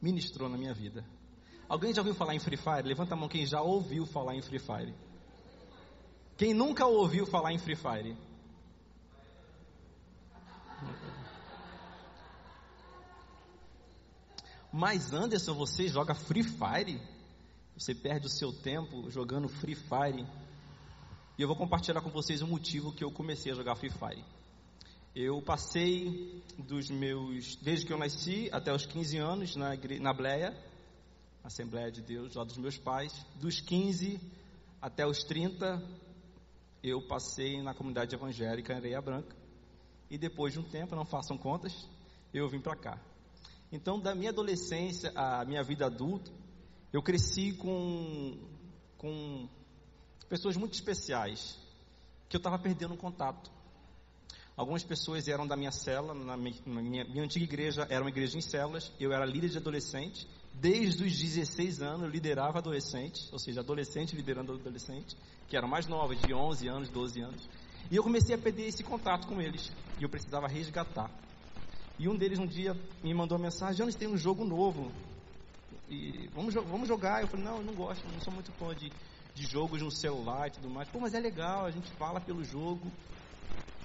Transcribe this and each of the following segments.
ministrou na minha vida. Alguém já ouviu falar em Free Fire? Levanta a mão quem já ouviu falar em Free Fire. Quem nunca ouviu falar em Free Fire? Mas Anderson, você joga Free Fire? Você perde o seu tempo jogando Free Fire? E eu vou compartilhar com vocês o motivo que eu comecei a jogar Free Fire. Eu passei dos meus, desde que eu nasci até os 15 anos na, na Bleia, Assembleia de Deus, lá dos meus pais. Dos 15 até os 30, eu passei na comunidade evangélica Areia Branca. E depois de um tempo, não façam contas, eu vim para cá. Então, da minha adolescência à minha vida adulta, eu cresci com, com pessoas muito especiais, que eu estava perdendo contato. Algumas pessoas eram da minha cela, na minha, minha, minha, antiga igreja era uma igreja em celas, eu era líder de adolescente, desde os 16 anos eu liderava adolescentes, ou seja, adolescente liderando adolescente, que eram mais novos, de 11 anos, 12 anos. E eu comecei a perder esse contato com eles, e eu precisava resgatar. E um deles um dia me mandou uma mensagem: Jonas, tem um jogo novo. E vamos, vamos jogar. Eu falei: Não, eu não gosto, não sou muito fã de, de jogos no celular e tudo mais. Pô, mas é legal, a gente fala pelo jogo.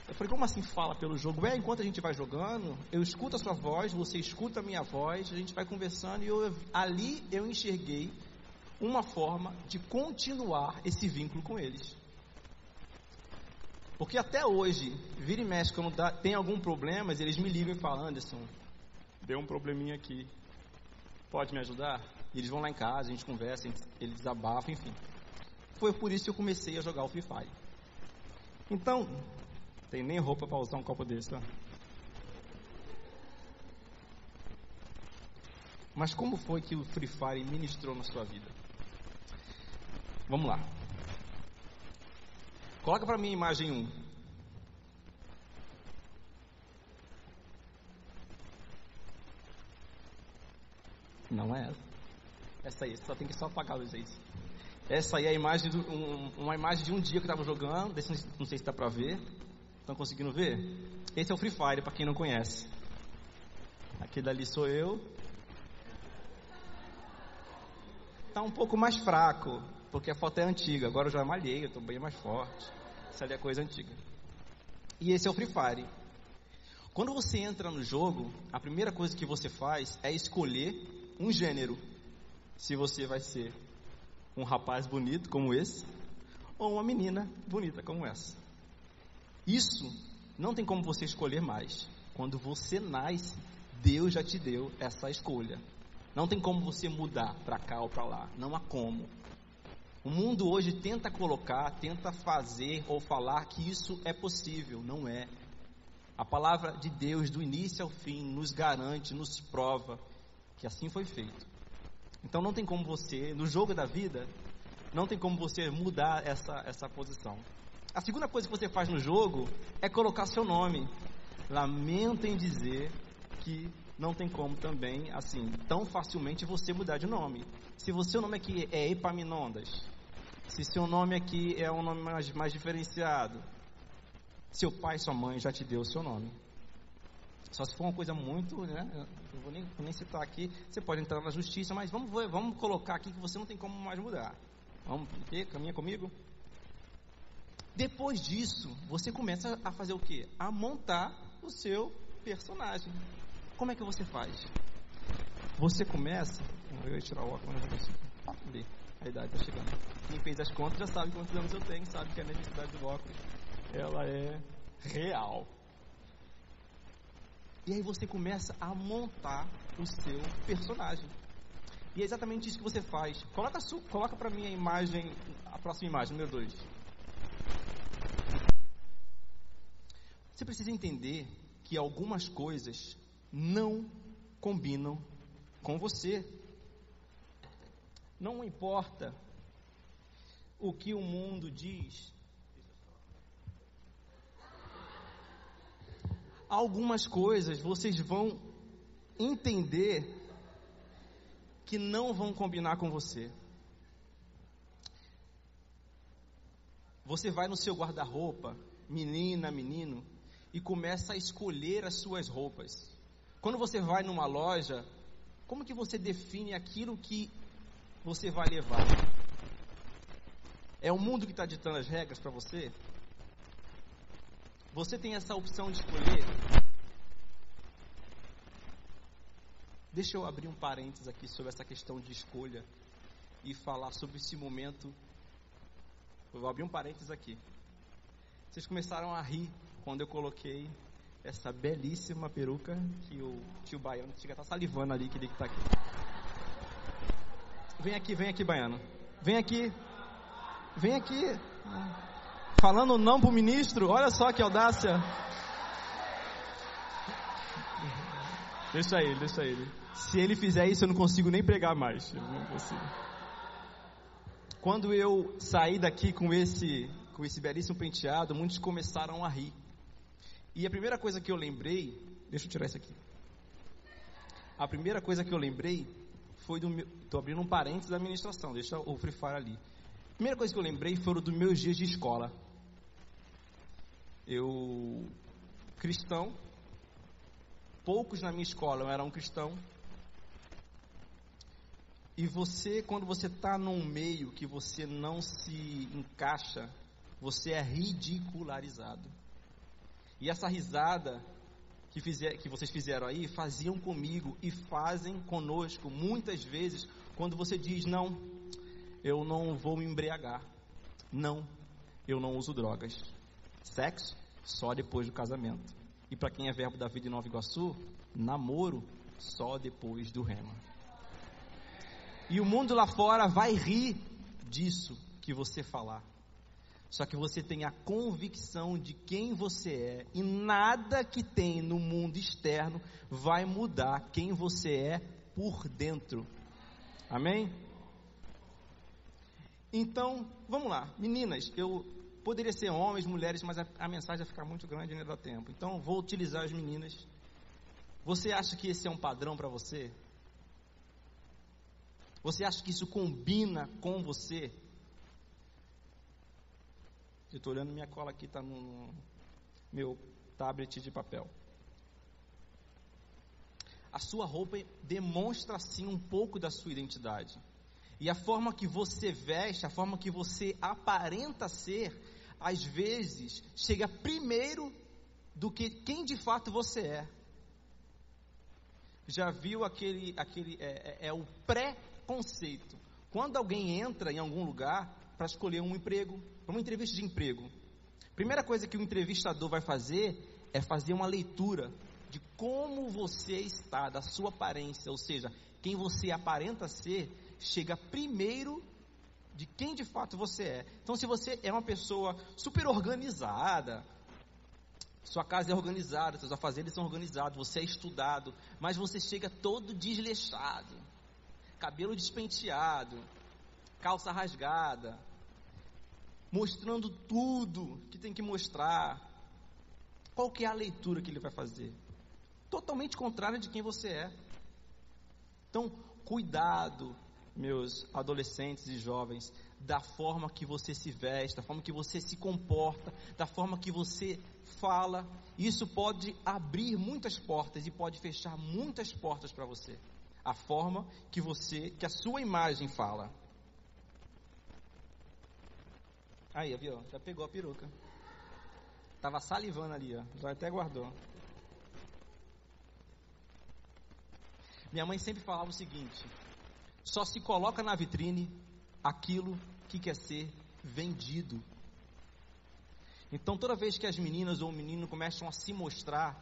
Eu falei: Como assim fala pelo jogo? É, enquanto a gente vai jogando, eu escuto a sua voz, você escuta a minha voz, a gente vai conversando. E eu, ali eu enxerguei uma forma de continuar esse vínculo com eles. Porque até hoje, vira e mexe, quando dá, tem algum problema, eles me ligam e falam, Anderson, deu um probleminha aqui, pode me ajudar? E eles vão lá em casa, a gente conversa, eles desabafam, enfim. Foi por isso que eu comecei a jogar o Free Fire. Então, tem nem roupa para usar um copo desse, tá? Mas como foi que o Free Fire ministrou na sua vida? Vamos lá. Coloca para mim a imagem 1. Não é essa. Essa aí, só tem que só apagar os aí. Essa aí é a imagem do, um, uma imagem de um dia que eu estava jogando. Não sei se dá para ver. Estão conseguindo ver? Esse é o Free Fire, para quem não conhece. Aquele ali sou eu. Está um pouco mais fraco porque a foto é antiga. Agora eu já malhei, eu estou bem mais forte. Essa ali é coisa antiga. E esse é o Free Fire. Quando você entra no jogo, a primeira coisa que você faz é escolher um gênero. Se você vai ser um rapaz bonito como esse, ou uma menina bonita como essa. Isso não tem como você escolher mais. Quando você nasce, Deus já te deu essa escolha. Não tem como você mudar para cá ou para lá. Não há como. O mundo hoje tenta colocar, tenta fazer ou falar que isso é possível, não é. A palavra de Deus, do início ao fim, nos garante, nos prova que assim foi feito. Então não tem como você, no jogo da vida, não tem como você mudar essa, essa posição. A segunda coisa que você faz no jogo é colocar seu nome. Lamento em dizer que não tem como também, assim, tão facilmente você mudar de nome. Se o seu nome aqui é Epaminondas, se seu nome aqui é um nome mais, mais diferenciado, seu pai sua mãe já te deu o seu nome. Só se for uma coisa muito, né? Não vou nem, nem citar aqui. Você pode entrar na justiça, mas vamos, vamos colocar aqui que você não tem como mais mudar. Vamos, caminha comigo? Depois disso, você começa a fazer o quê? A montar o seu personagem. Como é que você faz? Você começa. Eu ia tirar o óculos, mas não consigo. A idade está chegando. Quem fez as contas já sabe quantos anos eu tenho, sabe que a necessidade do óculos ela é real. E aí você começa a montar o seu personagem. E é exatamente isso que você faz. Coloca, coloca para mim a imagem, a próxima imagem, número 2. Você precisa entender que algumas coisas não combinam com você. Não importa o que o mundo diz. Algumas coisas vocês vão entender que não vão combinar com você. Você vai no seu guarda-roupa, menina, menino, e começa a escolher as suas roupas. Quando você vai numa loja, Como que você define aquilo que você vai levar? É o mundo que está ditando as regras para você? Você tem essa opção de escolher? Deixa eu abrir um parênteses aqui sobre essa questão de escolha e falar sobre esse momento. Eu vou abrir um parênteses aqui. Vocês começaram a rir quando eu coloquei essa belíssima peruca que o tio Baiano chega a estar salivando ali, que ele está aqui. Vem aqui, vem aqui, Baiano. Vem aqui. Vem aqui. Falando não pro ministro, olha só que audácia. Deixa ele, deixa ele. Se ele fizer isso, eu não consigo nem pregar mais. Eu não consigo. Quando eu saí daqui com esse, com esse belíssimo penteado, muitos começaram a rir. E a primeira coisa que eu lembrei, deixa eu tirar isso aqui. A primeira coisa que eu lembrei foi do meu, tô abrindo um parênteses da administração, deixa o Free Fire ali. A primeira coisa que eu lembrei foram dos meus dias de escola. Eu, cristão, poucos na minha escola eram cristão. E você, quando você está num meio que você não se encaixa, você é ridicularizado. E essa risada que, fizer, que vocês fizeram aí, faziam comigo e fazem conosco muitas vezes quando você diz: Não, eu não vou me embriagar. Não, eu não uso drogas. Sexo só depois do casamento. E para quem é verbo da vida em Nova Iguaçu, namoro só depois do rema. E o mundo lá fora vai rir disso que você falar. Só que você tem a convicção de quem você é e nada que tem no mundo externo vai mudar quem você é por dentro. Amém? Então, vamos lá, meninas, eu poderia ser homens, mulheres, mas a, a mensagem vai ficar muito grande e não dá tempo. Então, vou utilizar as meninas. Você acha que esse é um padrão para você? Você acha que isso combina com você? Eu estou olhando minha cola aqui, está no, meu tablet de papel. A sua roupa demonstra sim um pouco da sua identidade. E a forma que você veste, a forma que você aparenta ser, às vezes chega primeiro do que quem de fato você é. Já viu aquele, aquele é, é, é o pré-conceito. Quando alguém entra em algum lugar para escolher um emprego, para uma entrevista de emprego. Primeira coisa que o entrevistador vai fazer é fazer uma leitura de como você está, da sua aparência, ou seja, quem você aparenta ser, chega primeiro de quem de fato você é. Então, se você é uma pessoa super organizada, sua casa é organizada, seus afazeres são organizados, você é estudado, mas você chega todo desleixado, cabelo despenteado, calça rasgada, mostrando tudo que tem que mostrar. Qual que é a leitura que ele vai fazer? Totalmente contrária de quem você é. Então, cuidado, meus adolescentes e jovens, da forma que você se veste, da forma que você se comporta, da forma que você fala. Isso pode abrir muitas portas e pode fechar muitas portas para você. A forma que você, que a sua imagem fala. Aí, viu? Já pegou a peruca. Tava salivando ali, ó. Já até guardou. Minha mãe sempre falava o seguinte: só se coloca na vitrine aquilo que quer ser vendido. Então, toda vez que as meninas ou o menino começam a se mostrar,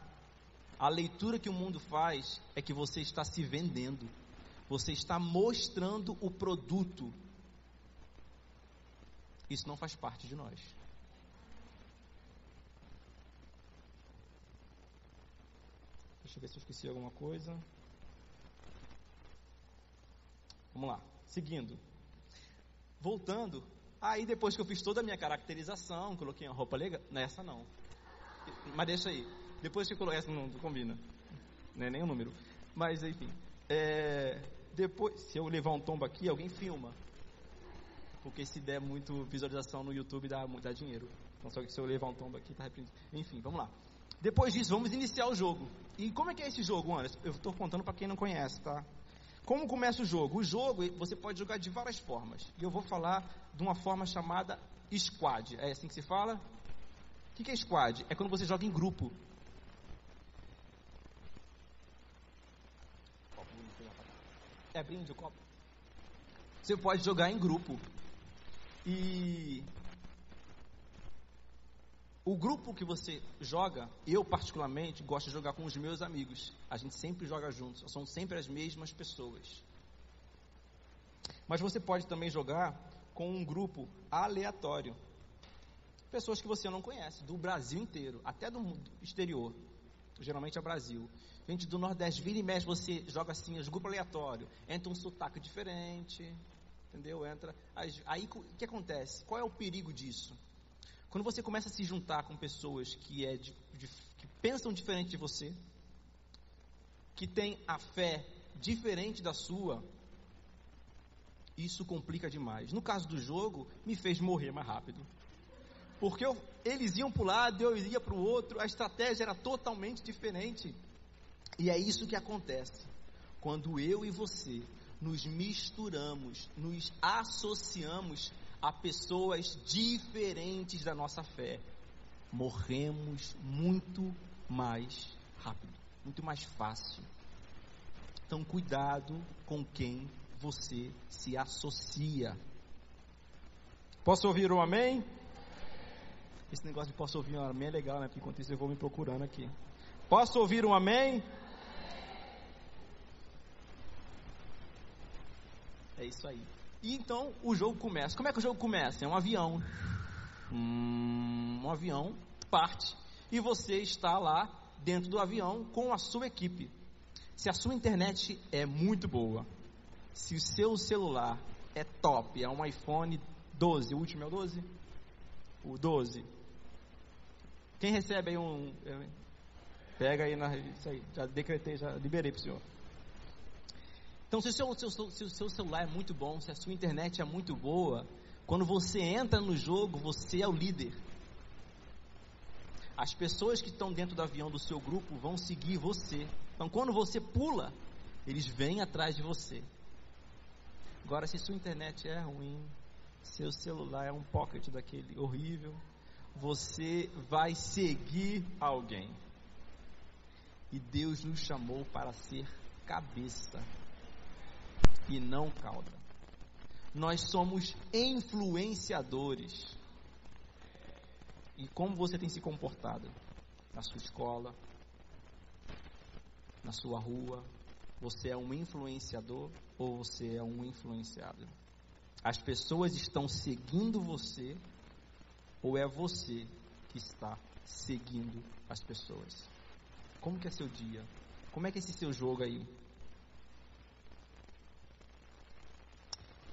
a leitura que o mundo faz é que você está se vendendo. Você está mostrando o produto isso não faz parte de nós. Deixa eu ver se eu esqueci alguma coisa. Vamos lá, seguindo. Voltando, aí depois que eu fiz toda a minha caracterização, coloquei uma roupa legal. Nessa não. Mas deixa aí. Depois que coloquei essa não, não combina. Não é nem o número. Mas enfim. É, depois, se eu levar um tombo aqui, alguém filma porque se der muito visualização no YouTube dá, dá dinheiro. Então só que se eu levar um tombo aqui, tá repreendido. Enfim, vamos lá. Depois disso, vamos iniciar o jogo. E como é que é esse jogo, Anderson? Eu estou contando para quem não conhece, tá? Como começa o jogo? O jogo você pode jogar de várias formas. E eu vou falar de uma forma chamada squad. É assim que se fala? O que é squad? É quando você joga em grupo. É brinde o copo. Você pode jogar em grupo. E o grupo que você joga, eu particularmente gosto de jogar com os meus amigos. A gente sempre joga juntos, são sempre as mesmas pessoas. Mas você pode também jogar com um grupo aleatório. Pessoas que você não conhece, do Brasil inteiro, até do exterior. Geralmente é Brasil. Gente do Nordeste, vira e mexe, você joga assim, os grupos aleatórios. Entra um sotaque diferente, entendeu? Entra. Aí o que acontece? Qual é o perigo disso? Quando você começa a se juntar com pessoas que, é de, de, que pensam diferente de você, que têm a fé diferente da sua, isso complica demais. No caso do jogo, me fez morrer mais rápido. Porque eu, eles iam para o lado, eu ia para o outro, a estratégia era totalmente diferente. E é isso que acontece. Quando eu e você nos misturamos, nos associamos a pessoas diferentes da nossa fé, morremos muito mais rápido, muito mais fácil. Então, cuidado com quem você se associa. Posso ouvir um amém? Esse negócio de posso ouvir um amém é legal, né? Porque enquanto isso eu vou me procurando aqui. Posso ouvir um amém? É isso aí. E então o jogo começa. Como é que o jogo começa? É um avião. Hum, um avião parte e você está lá dentro do avião com a sua equipe. Se a sua internet é muito boa, se o seu celular é top, é um iPhone 12, o último é o 12? O 12. Quem recebe aí um. Pega aí na. Isso aí, já decretei, já liberei para o senhor. Então, se o, seu, seu, se o seu celular é muito bom, se a sua internet é muito boa, quando você entra no jogo, você é o líder. As pessoas que estão dentro do avião do seu grupo vão seguir você. Então, quando você pula, eles vêm atrás de você. Agora, se sua internet é ruim, seu celular é um pocket daquele horrível, você vai seguir alguém. E Deus nos chamou para ser cabeça e não cauda. Nós somos influenciadores. E como você tem se comportado na sua escola, na sua rua? Você é um influenciador ou você é um influenciado? As pessoas estão seguindo você ou é você que está seguindo as pessoas? Como que é seu dia? Como é que é esse seu jogo aí?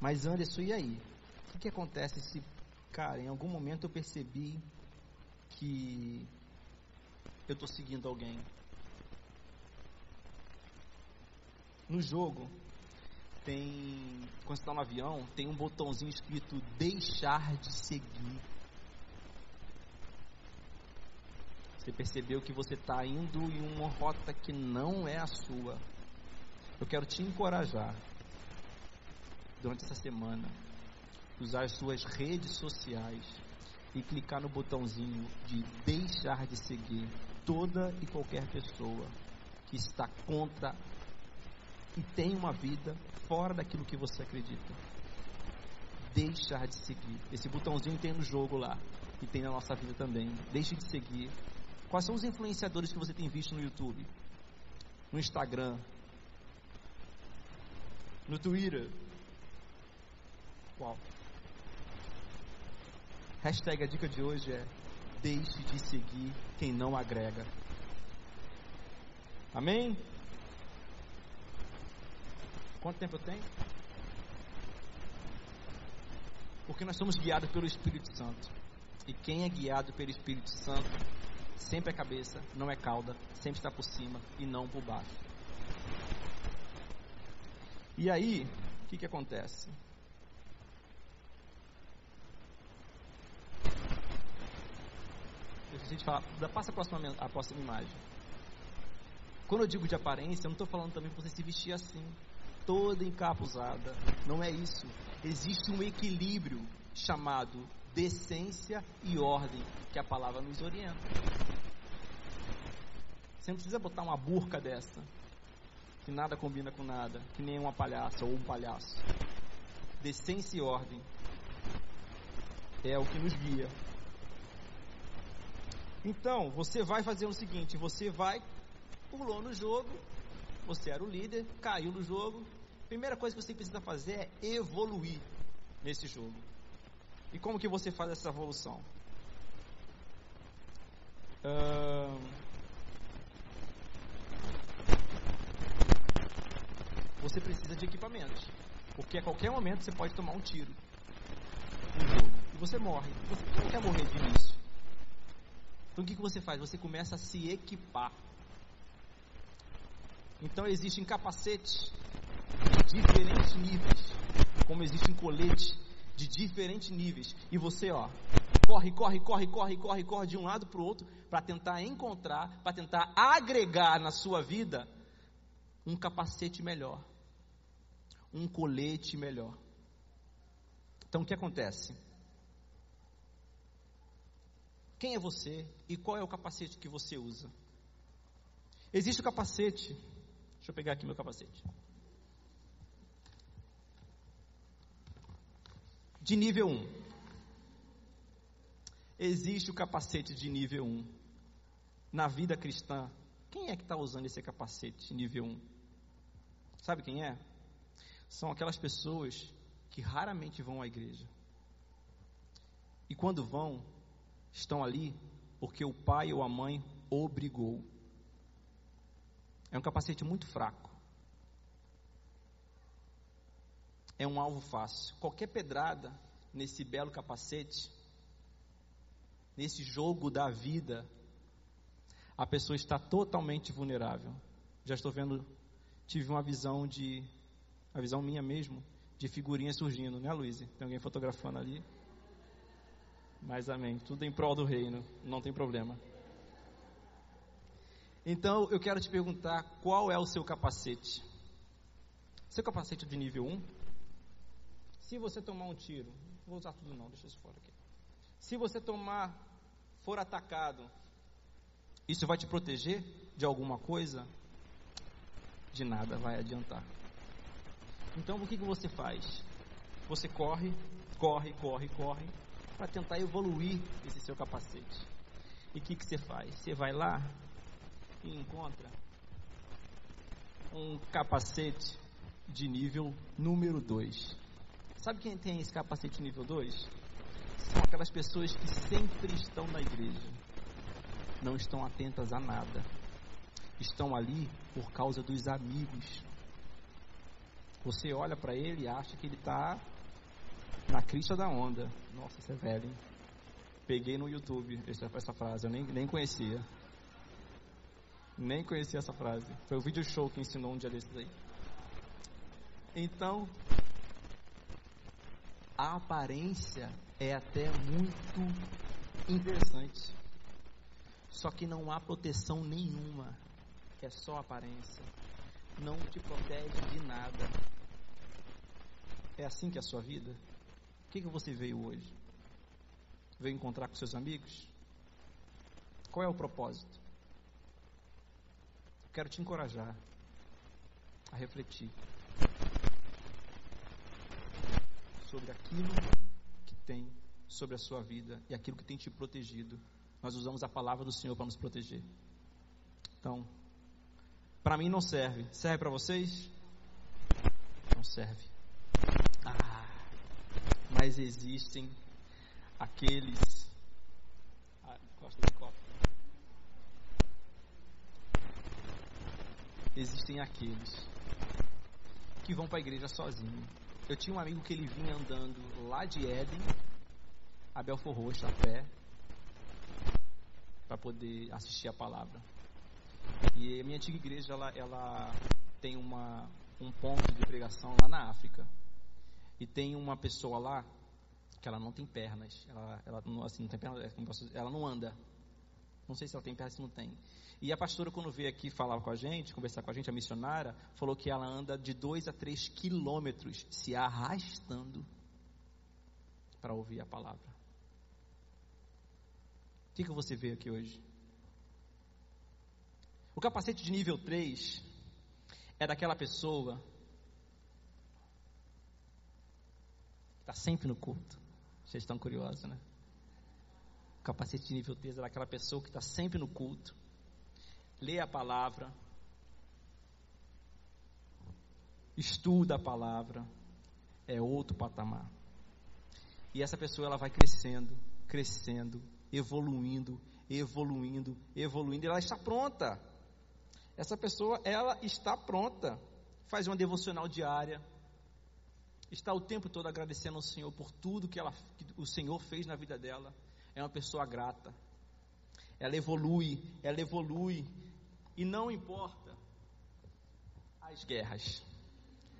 Mas Anderson, e aí? O que, que acontece se, cara, em algum momento eu percebi que eu estou seguindo alguém? No jogo, tem. Quando você está no avião, tem um botãozinho escrito deixar de seguir. Você percebeu que você está indo em uma rota que não é a sua. Eu quero te encorajar durante essa semana, usar as suas redes sociais e clicar no botãozinho de deixar de seguir toda e qualquer pessoa que está contra e tem uma vida fora daquilo que você acredita. Deixar de seguir. Esse botãozinho tem no jogo lá e tem na nossa vida também. Deixe de seguir. Quais são os influenciadores que você tem visto no YouTube? No Instagram? No Twitter? Qual. Hashtag a dica de hoje é deixe de seguir quem não agrega. Amém? Quanto tempo eu tenho? Porque nós somos guiados pelo Espírito Santo. E quem é guiado pelo Espírito Santo sempre é cabeça, não é cauda, sempre está por cima e não por baixo. E aí, o que, que acontece? A gente fala, passa a próxima, a próxima imagem. Quando eu digo de aparência, eu não estou falando também para você se vestir assim. toda encapuzada. Não é isso. Existe um equilíbrio chamado decência e ordem que a palavra nos orienta. Você não precisa botar uma burca dessa, que nada combina com nada, que nem uma palhaça ou um palhaço. Decência e ordem é o que nos guia. Então, você vai fazer o seguinte: você vai, pulou no jogo, você era o líder, caiu no jogo. Primeira coisa que você precisa fazer é evoluir nesse jogo. E como que você faz essa evolução? Uh... Você precisa de equipamentos. Porque a qualquer momento você pode tomar um tiro no jogo. E você morre. Você não quer morrer de início. Então o que, que você faz? Você começa a se equipar. Então existem capacetes de diferentes níveis, como existem coletes de diferentes níveis. E você, ó, corre, corre, corre, corre, corre, corre de um lado para o outro para tentar encontrar, para tentar agregar na sua vida um capacete melhor, um colete melhor. Então o que acontece? Quem é você e qual é o capacete que você usa? Existe o capacete. Deixa eu pegar aqui meu capacete. De nível 1. Existe o capacete de nível 1. Na vida cristã, quem é que está usando esse capacete nível 1? Sabe quem é? São aquelas pessoas que raramente vão à igreja. E quando vão, estão ali porque o pai ou a mãe obrigou. É um capacete muito fraco. É um alvo fácil. Qualquer pedrada nesse belo capacete, nesse jogo da vida, a pessoa está totalmente vulnerável. Já estou vendo, tive uma visão de, a visão minha mesmo, de figurinha surgindo, né, Luiz? Tem alguém fotografando ali? Mas amém. Tudo em prol do reino, não tem problema. Então eu quero te perguntar qual é o seu capacete. Seu capacete de nível 1? Se você tomar um tiro, vou usar tudo não, deixa isso fora aqui. Se você tomar, for atacado, isso vai te proteger de alguma coisa? De nada vai adiantar. Então o que, que você faz? Você corre, corre, corre, corre, para tentar evoluir esse seu capacete. E o que, que você faz? Você vai lá e encontra um capacete de nível número 2. Sabe quem tem esse capacete nível 2? São aquelas pessoas que sempre estão na igreja, não estão atentas a nada, estão ali por causa dos amigos. Você olha para ele e acha que ele está na crista da onda. Nossa, isso é velho, hein? Peguei no YouTube essa, essa frase, eu nem, nem conhecia. Nem conhecia essa frase. Foi o vídeo show que ensinou um dia desses aí. Então, a aparência é até muito interessante. Só que não há proteção nenhuma. É só aparência. Não te protege de nada. É assim que é a sua vida? Que, que você veio hoje? Veio encontrar com seus amigos? Qual é o propósito? Quero te encorajar a refletir sobre aquilo que tem sobre a sua vida e aquilo que tem te protegido. Nós usamos a palavra do Senhor para nos proteger. Então, para mim não serve. Serve para vocês? Não serve. Mas existem aqueles. Ah, de copo. Existem aqueles que vão para a igreja sozinho. Eu tinha um amigo que ele vinha andando lá de Éden a Belfor Roxo a pé para poder assistir a palavra. E a minha antiga igreja ela, ela tem uma, um ponto de pregação lá na África. E tem uma pessoa lá que ela não tem pernas, ela, ela não, assim, não tem pernas, é ela não anda, Não sei se ela tem perna, se não tem. E a pastora, quando veio aqui falar com a gente, conversar com a gente, a missionária, falou que ela anda de 2 a 3 quilômetros se arrastando para ouvir a palavra. O que, que você vê aqui hoje? O capacete de nível 3 é daquela pessoa está sempre no culto. Vocês estão curiosos, né? Capacete de nível 3 é daquela pessoa que está sempre no culto, lê a palavra, estuda a palavra, é outro patamar. E essa pessoa ela vai crescendo, crescendo, evoluindo, evoluindo, evoluindo, e ela está pronta. Essa pessoa, ela está pronta. Faz uma devocional diária. Está o tempo todo agradecendo ao Senhor por tudo que, ela, que o Senhor fez na vida dela. É uma pessoa grata. Ela evolui, ela evolui. E não importa as guerras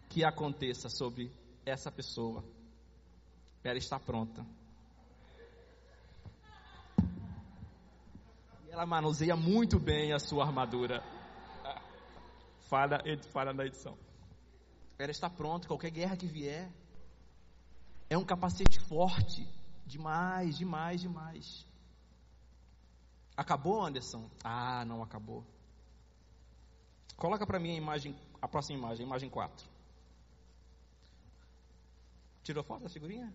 que aconteça sobre essa pessoa. Ela está pronta. Ela manuseia muito bem a sua armadura falha, falha na edição. Ela está pronta, qualquer guerra que vier. É um capacete forte. Demais, demais, demais. Acabou, Anderson? Ah, não acabou. Coloca para mim a imagem, a próxima imagem, a imagem 4. Tirou foto da figurinha?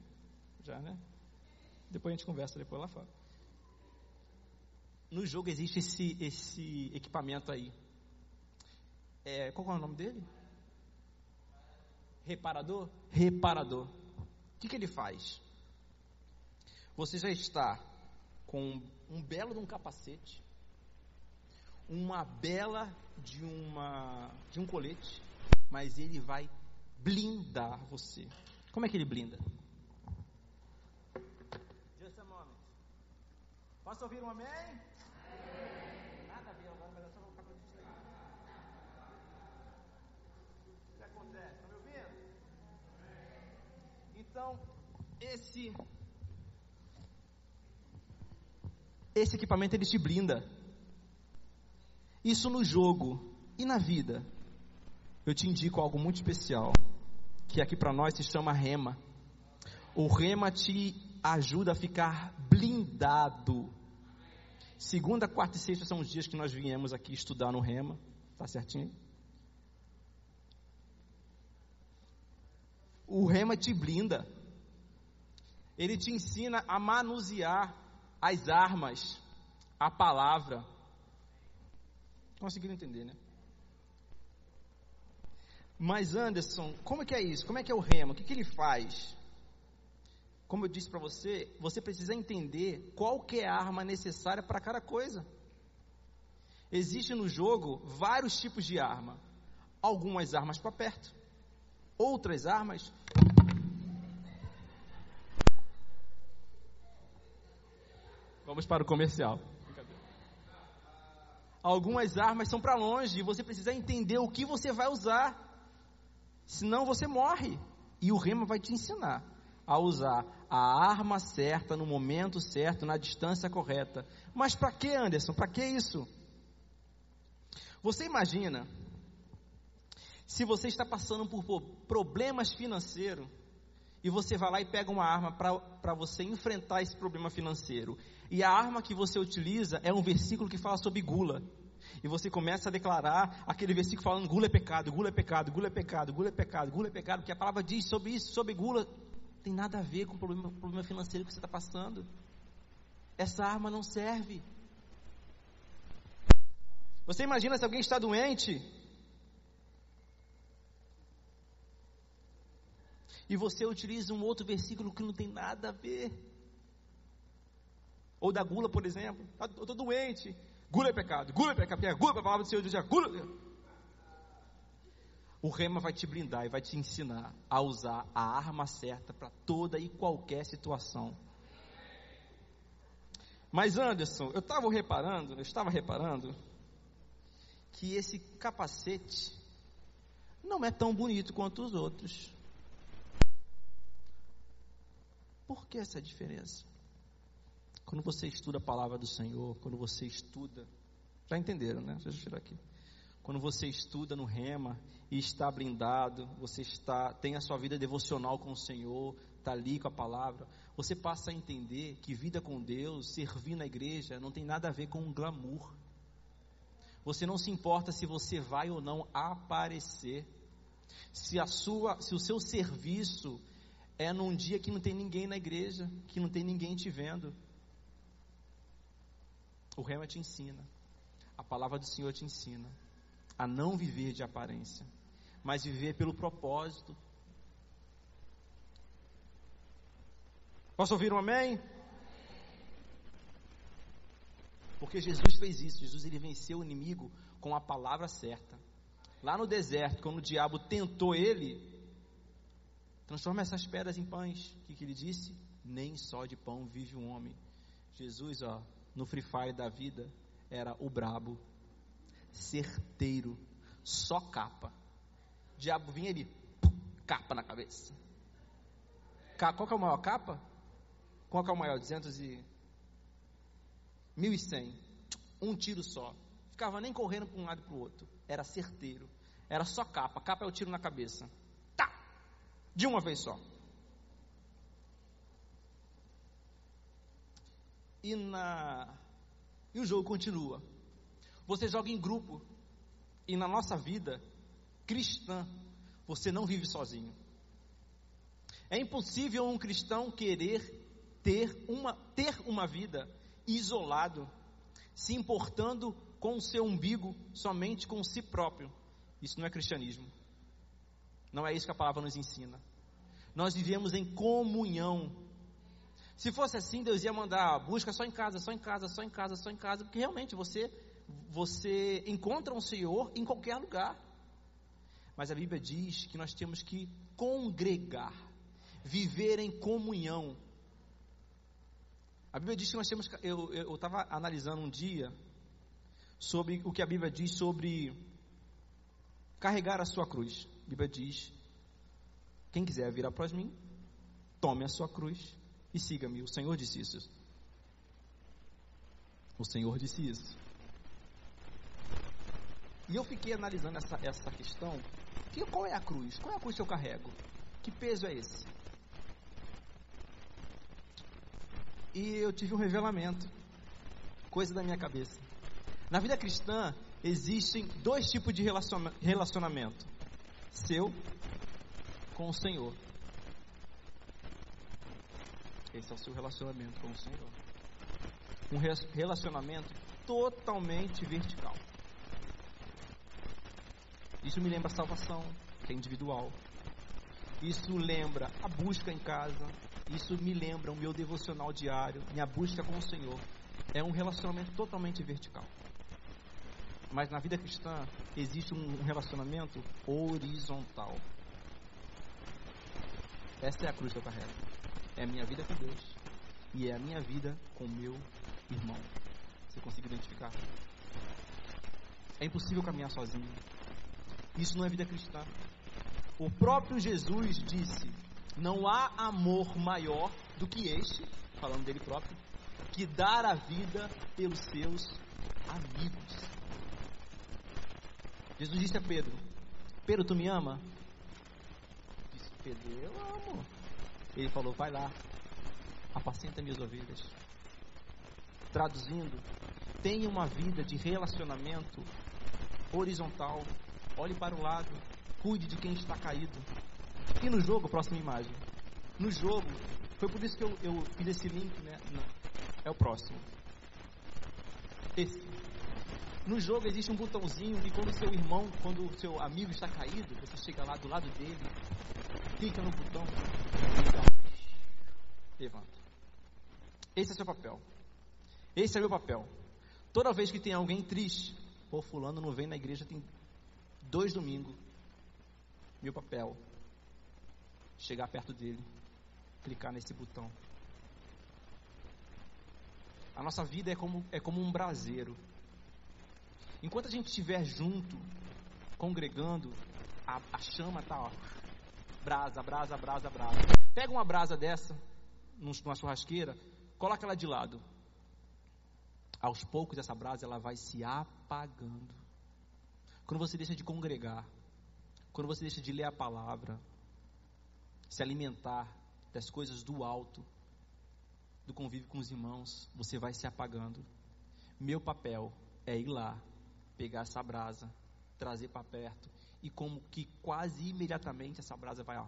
Já, né? Depois a gente conversa depois lá fora. No jogo existe esse, esse equipamento aí. É, qual é o nome dele? Reparador? Reparador. O que, que ele faz? Você já está com um belo de um capacete, uma bela de, uma, de um colete, mas ele vai blindar você. Como é que ele blinda? Just a moment. Posso ouvir um amém? Nada a ver agora, mas é só colocar para O que acontece? Está me ouvindo? Então, esse esse equipamento ele te blinda. Isso no jogo e na vida. Eu te indico algo muito especial, que aqui para nós se chama rema. O rema te ajuda a ficar blindado. Segunda, quarta e sexta são os dias que nós viemos aqui estudar no rema. Tá certinho? O rema te blinda. Ele te ensina a manusear as armas, a palavra. Conseguiram entender, né? Mas Anderson, como é que é isso? Como é que é o rema? O que, que ele faz? Como eu disse para você, você precisa entender qual que é a arma necessária para cada coisa. Existe no jogo vários tipos de arma. Algumas armas para perto, outras armas Vamos para o comercial. Algumas armas são para longe e você precisa entender o que você vai usar. Senão você morre. E o rema vai te ensinar a usar a arma certa no momento certo, na distância correta. Mas para que, Anderson? Para que isso? Você imagina se você está passando por problemas financeiros e você vai lá e pega uma arma para você enfrentar esse problema financeiro. E a arma que você utiliza é um versículo que fala sobre gula. E você começa a declarar aquele versículo falando gula é pecado, gula é pecado, gula é pecado, gula é pecado, gula é pecado, porque a palavra diz sobre isso, sobre gula. Tem nada a ver com o problema, problema financeiro que você está passando. Essa arma não serve. Você imagina se alguém está doente e você utiliza um outro versículo que não tem nada a ver. Ou da gula, por exemplo. Tá, eu estou doente. Gula é pecado. Gula é pecado. Gula é a palavra do Senhor diz, gula. O rema vai te blindar e vai te ensinar a usar a arma certa para toda e qualquer situação. Mas Anderson, eu estava reparando, eu estava reparando que esse capacete não é tão bonito quanto os outros. Por que essa diferença? Quando você estuda a palavra do Senhor, quando você estuda, já entenderam, né? Deixa eu tirar aqui. Quando você estuda no rema e está blindado, você está tem a sua vida devocional com o Senhor, está ali com a palavra, você passa a entender que vida com Deus, servir na igreja, não tem nada a ver com glamour. Você não se importa se você vai ou não aparecer. Se a sua, se o seu serviço é num dia que não tem ninguém na igreja, que não tem ninguém te vendo. O rema te ensina, a palavra do Senhor te ensina a não viver de aparência, mas viver pelo propósito. Posso ouvir um amém? Porque Jesus fez isso, Jesus ele venceu o inimigo com a palavra certa. Lá no deserto, quando o diabo tentou ele, transforma essas pedras em pães. O que, que ele disse? Nem só de pão vive um homem. Jesus, ó, no Free Fire da vida era o brabo, certeiro, só capa. O diabo vinha ali, capa na cabeça. Qual que é o maior capa? Qual que é o maior? 200 e... 1100. Um tiro só. Ficava nem correndo para um lado e para o outro. Era certeiro. Era só capa. Capa é o tiro na cabeça. De uma vez só. e, na, e o jogo continua. Você joga em grupo. E na nossa vida cristã, você não vive sozinho. É impossível um cristão querer ter uma, ter uma vida isolado, se importando com o seu umbigo somente com si próprio. Isso não é cristianismo. Não é isso que a palavra nos ensina. Nós vivemos em comunhão se fosse assim, Deus ia mandar busca só em casa, só em casa, só em casa, só em casa, porque realmente você você encontra um Senhor em qualquer lugar. Mas a Bíblia diz que nós temos que congregar, viver em comunhão. A Bíblia diz que nós temos. Eu estava analisando um dia sobre o que a Bíblia diz sobre carregar a sua cruz. A Bíblia diz: quem quiser vir após mim, tome a sua cruz e siga-me. O Senhor disse isso. O Senhor disse isso. E eu fiquei analisando essa, essa questão. Que, qual é a cruz? Qual é a cruz que eu carrego? Que peso é esse? E eu tive um revelamento. Coisa da minha cabeça. Na vida cristã, existem dois tipos de relacionamento: seu com o Senhor esse é o seu relacionamento com o Senhor. Um relacionamento totalmente vertical. Isso me lembra a salvação, que é individual. Isso lembra a busca em casa. Isso me lembra o meu devocional diário, minha busca com o Senhor. É um relacionamento totalmente vertical. Mas na vida cristã existe um relacionamento horizontal. Essa é a cruz que eu carrego. É a minha vida com Deus. E é a minha vida com meu irmão. Você consegue identificar? É impossível caminhar sozinho. Isso não é vida cristã. O próprio Jesus disse: Não há amor maior do que este, falando dele próprio, que dar a vida pelos seus amigos. Jesus disse a Pedro: Pedro, tu me ama? Disse Pedro: Eu amo. Ele falou: Vai lá, apacenta minhas ovelhas. Traduzindo, tenha uma vida de relacionamento horizontal. Olhe para o lado, cuide de quem está caído. E no jogo, próxima imagem. No jogo, foi por isso que eu, eu fiz esse link, né? É o próximo. Esse. No jogo existe um botãozinho e quando seu irmão, quando o seu amigo está caído, você chega lá do lado dele, clica no botão levanta. Esse é seu papel. Esse é meu papel. Toda vez que tem alguém triste, pô, fulano não vem na igreja tem dois domingos. Meu papel, chegar perto dele, clicar nesse botão. A nossa vida é como, é como um braseiro. Enquanto a gente estiver junto, congregando, a, a chama está, ó, brasa, brasa, brasa, brasa. Pega uma brasa dessa, numa churrasqueira, coloca ela de lado. aos poucos essa brasa ela vai se apagando. Quando você deixa de congregar, quando você deixa de ler a palavra, se alimentar das coisas do alto, do convívio com os irmãos, você vai se apagando. Meu papel é ir lá, pegar essa brasa, trazer para perto e como que quase imediatamente essa brasa vai, ó,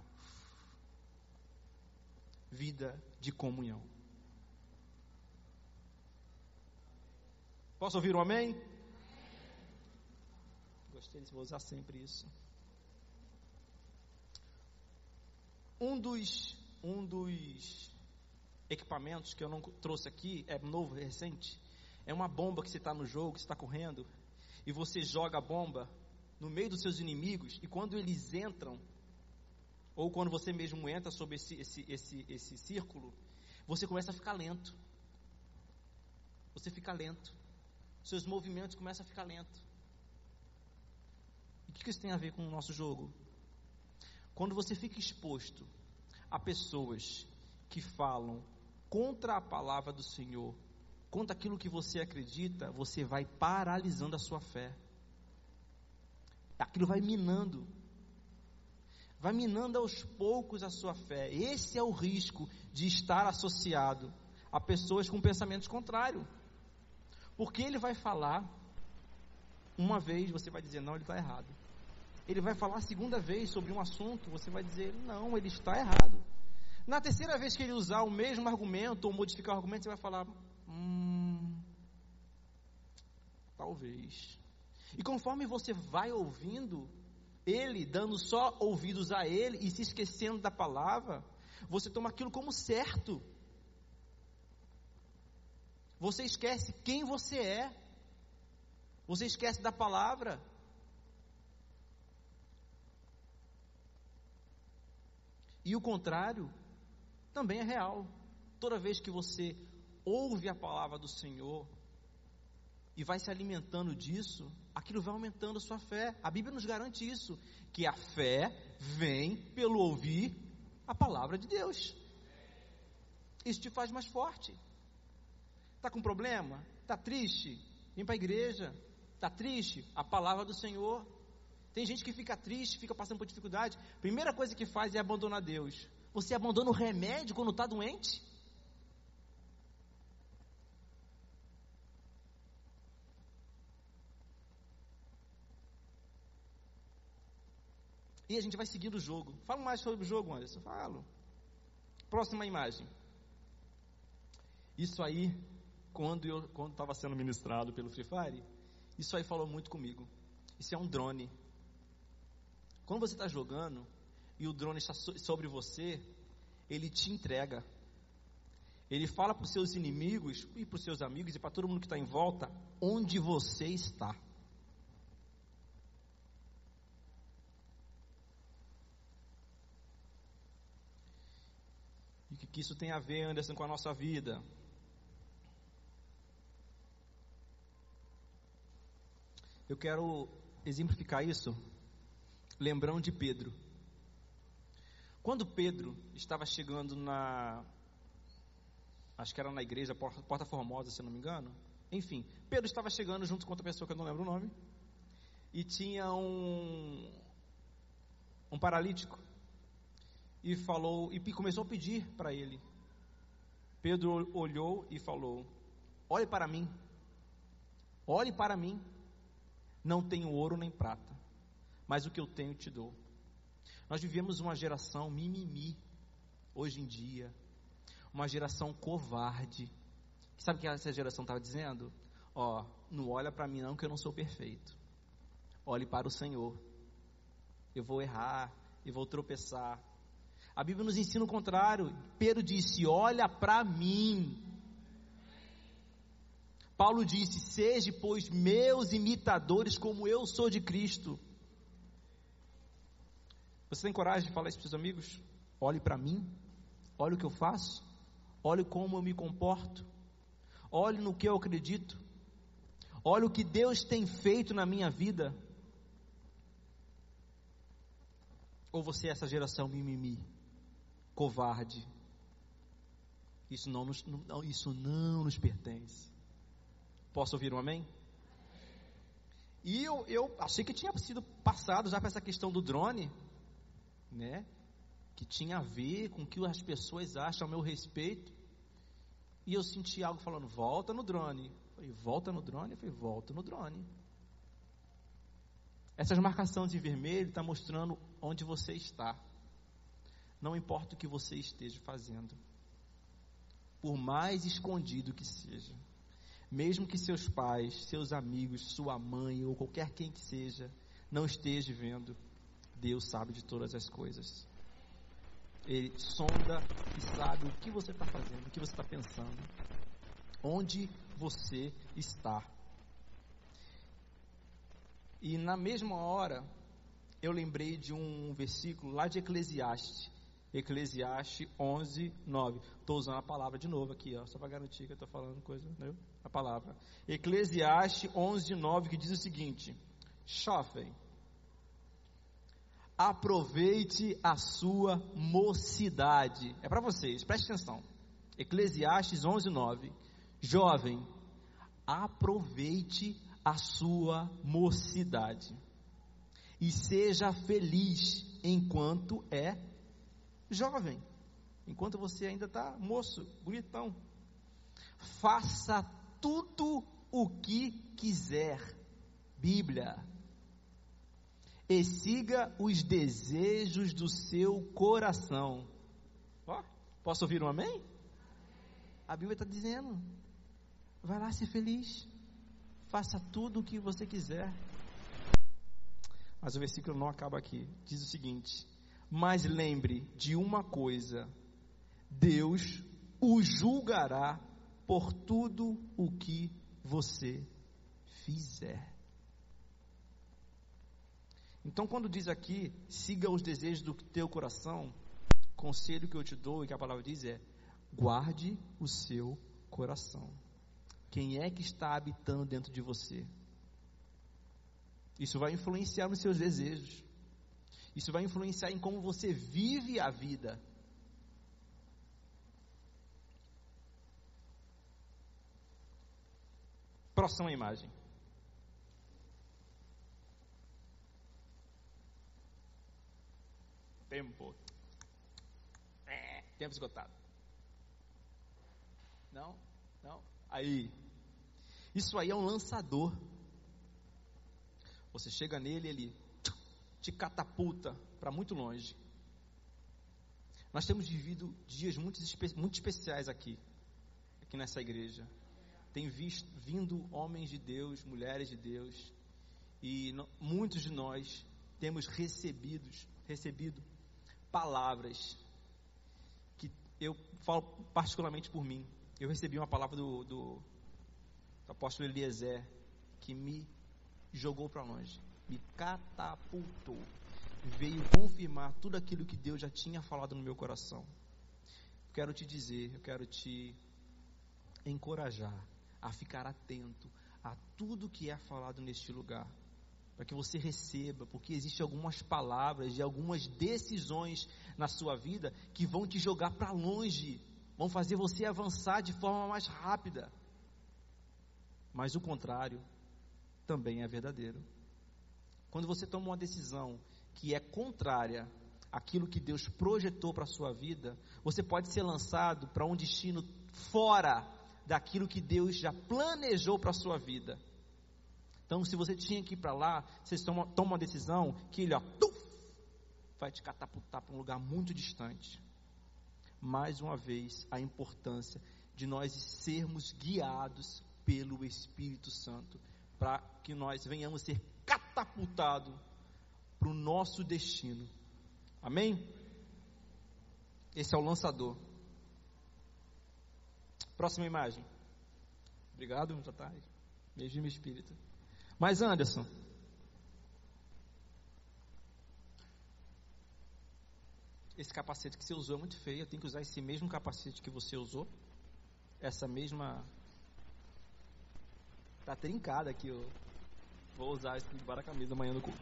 vida de comunhão. Posso ouvir um amém? Gostei, vou usar sempre isso. Um dos, um dos equipamentos que eu não trouxe aqui, é novo, recente, é uma bomba que você está no jogo, que você está correndo, e você joga a bomba no meio dos seus inimigos, e quando eles entram, ou quando você mesmo entra sobre esse, esse, esse, esse círculo, você começa a ficar lento. Você fica lento. Seus movimentos começam a ficar lentos. E o que isso tem a ver com o nosso jogo? Quando você fica exposto a pessoas que falam contra a palavra do Senhor, contra aquilo que você acredita, você vai paralisando a sua fé. Aquilo vai minando. Vai minando aos poucos a sua fé. Esse é o risco de estar associado a pessoas com pensamentos contrários. Porque ele vai falar uma vez, você vai dizer, não, ele está errado. Ele vai falar a segunda vez sobre um assunto, você vai dizer, não, ele está errado. Na terceira vez que ele usar o mesmo argumento ou modificar o argumento, você vai falar, hum, talvez. E conforme você vai ouvindo ele, dando só ouvidos a ele e se esquecendo da palavra, você toma aquilo como certo. Você esquece quem você é. Você esquece da palavra. E o contrário também é real. Toda vez que você ouve a palavra do Senhor e vai se alimentando disso, aquilo vai aumentando a sua fé. A Bíblia nos garante isso, que a fé vem pelo ouvir a palavra de Deus. Isso te faz mais forte. Está com problema? Está triste? Vem para a igreja. Está triste? A palavra do Senhor. Tem gente que fica triste, fica passando por dificuldade. Primeira coisa que faz é abandonar Deus. Você abandona o remédio quando está doente? E a gente vai seguindo o jogo. Fala mais sobre o jogo, Anderson. Falo. Próxima imagem. Isso aí quando eu quando estava sendo ministrado pelo Free Fire, isso aí falou muito comigo. Isso é um drone. Quando você está jogando e o drone está sobre você, ele te entrega. Ele fala para os seus inimigos e para os seus amigos e para todo mundo que está em volta onde você está. E o que isso tem a ver, Anderson, com a nossa vida? Eu quero exemplificar isso lembrando de Pedro. Quando Pedro estava chegando na. Acho que era na igreja Porta Formosa, se não me engano. Enfim, Pedro estava chegando junto com outra pessoa que eu não lembro o nome. E tinha um. Um paralítico. E falou. E começou a pedir para ele. Pedro olhou e falou: Olhe para mim. Olhe para mim. Não tenho ouro nem prata, mas o que eu tenho te dou. Nós vivemos uma geração mimimi, hoje em dia, uma geração covarde. Sabe o que essa geração estava dizendo? Ó, não olha para mim não que eu não sou perfeito. Olhe para o Senhor. Eu vou errar, eu vou tropeçar. A Bíblia nos ensina o contrário. Pedro disse: Olha para mim, Paulo disse: Seja, pois, meus imitadores, como eu sou de Cristo. Você tem coragem de falar isso para seus amigos? Olhe para mim, olhe o que eu faço, olhe como eu me comporto, olhe no que eu acredito, olhe o que Deus tem feito na minha vida. Ou você é essa geração mimimi, covarde? Isso não nos, não, isso não nos pertence. Posso ouvir um amém? E eu, eu achei que tinha sido passado já para essa questão do drone, né? Que tinha a ver com o que as pessoas acham a meu respeito. E eu senti algo falando, volta no drone. Falei, volta no drone? Falei, volta no drone. Essas marcações em vermelho estão tá mostrando onde você está. Não importa o que você esteja fazendo. Por mais escondido que seja. Mesmo que seus pais, seus amigos, sua mãe ou qualquer quem que seja não esteja vendo, Deus sabe de todas as coisas. Ele sonda e sabe o que você está fazendo, o que você está pensando, onde você está. E na mesma hora, eu lembrei de um versículo lá de Eclesiastes, Eclesiastes 11, 9. Estou usando a palavra de novo aqui, ó, só para garantir que eu estou falando coisa, né? A palavra. Eclesiastes 11, 9, que diz o seguinte: Chofem aproveite a sua mocidade. É para vocês, preste atenção. Eclesiastes 11, 9. Jovem, aproveite a sua mocidade e seja feliz enquanto é jovem, enquanto você ainda está moço, bonitão. Faça tudo o que quiser. Bíblia e siga os desejos do seu coração. Ó, posso ouvir um amém? A Bíblia está dizendo: vai lá ser feliz, faça tudo o que você quiser. Mas o versículo não acaba aqui. Diz o seguinte: Mas lembre de uma coisa: Deus o julgará por tudo o que você fizer. Então, quando diz aqui, siga os desejos do teu coração, conselho que eu te dou e que a palavra diz é: guarde o seu coração. Quem é que está habitando dentro de você? Isso vai influenciar nos seus desejos. Isso vai influenciar em como você vive a vida. Próxima imagem. Tempo. Tempo esgotado. Não? Não? Aí. Isso aí é um lançador. Você chega nele, ele te catapulta para muito longe. Nós temos vivido dias muito, muito especiais aqui, aqui nessa igreja. Tem visto, vindo homens de Deus, mulheres de Deus, e muitos de nós temos recebidos, recebido palavras que eu falo particularmente por mim. Eu recebi uma palavra do, do, do apóstolo Eliezer que me jogou para longe, me catapultou, veio confirmar tudo aquilo que Deus já tinha falado no meu coração. Eu quero te dizer, eu quero te encorajar a ficar atento a tudo que é falado neste lugar para que você receba, porque existem algumas palavras e algumas decisões na sua vida que vão te jogar para longe, vão fazer você avançar de forma mais rápida. Mas o contrário também é verdadeiro. Quando você toma uma decisão que é contrária àquilo que Deus projetou para a sua vida, você pode ser lançado para um destino fora daquilo que Deus já planejou para a sua vida. Então, se você tinha que ir para lá, você toma, toma uma decisão que ele ó, tuf, vai te catapultar para um lugar muito distante. Mais uma vez, a importância de nós sermos guiados pelo Espírito Santo, para que nós venhamos ser catapultados para o nosso destino. Amém? Esse é o lançador. Próxima imagem. Obrigado, já está. Beijo meu espírito. Mas Anderson, esse capacete que você usou é muito feio. Tenho que usar esse mesmo capacete que você usou. Essa mesma. Tá trincada aqui, eu vou usar isso para a camisa amanhã no culto.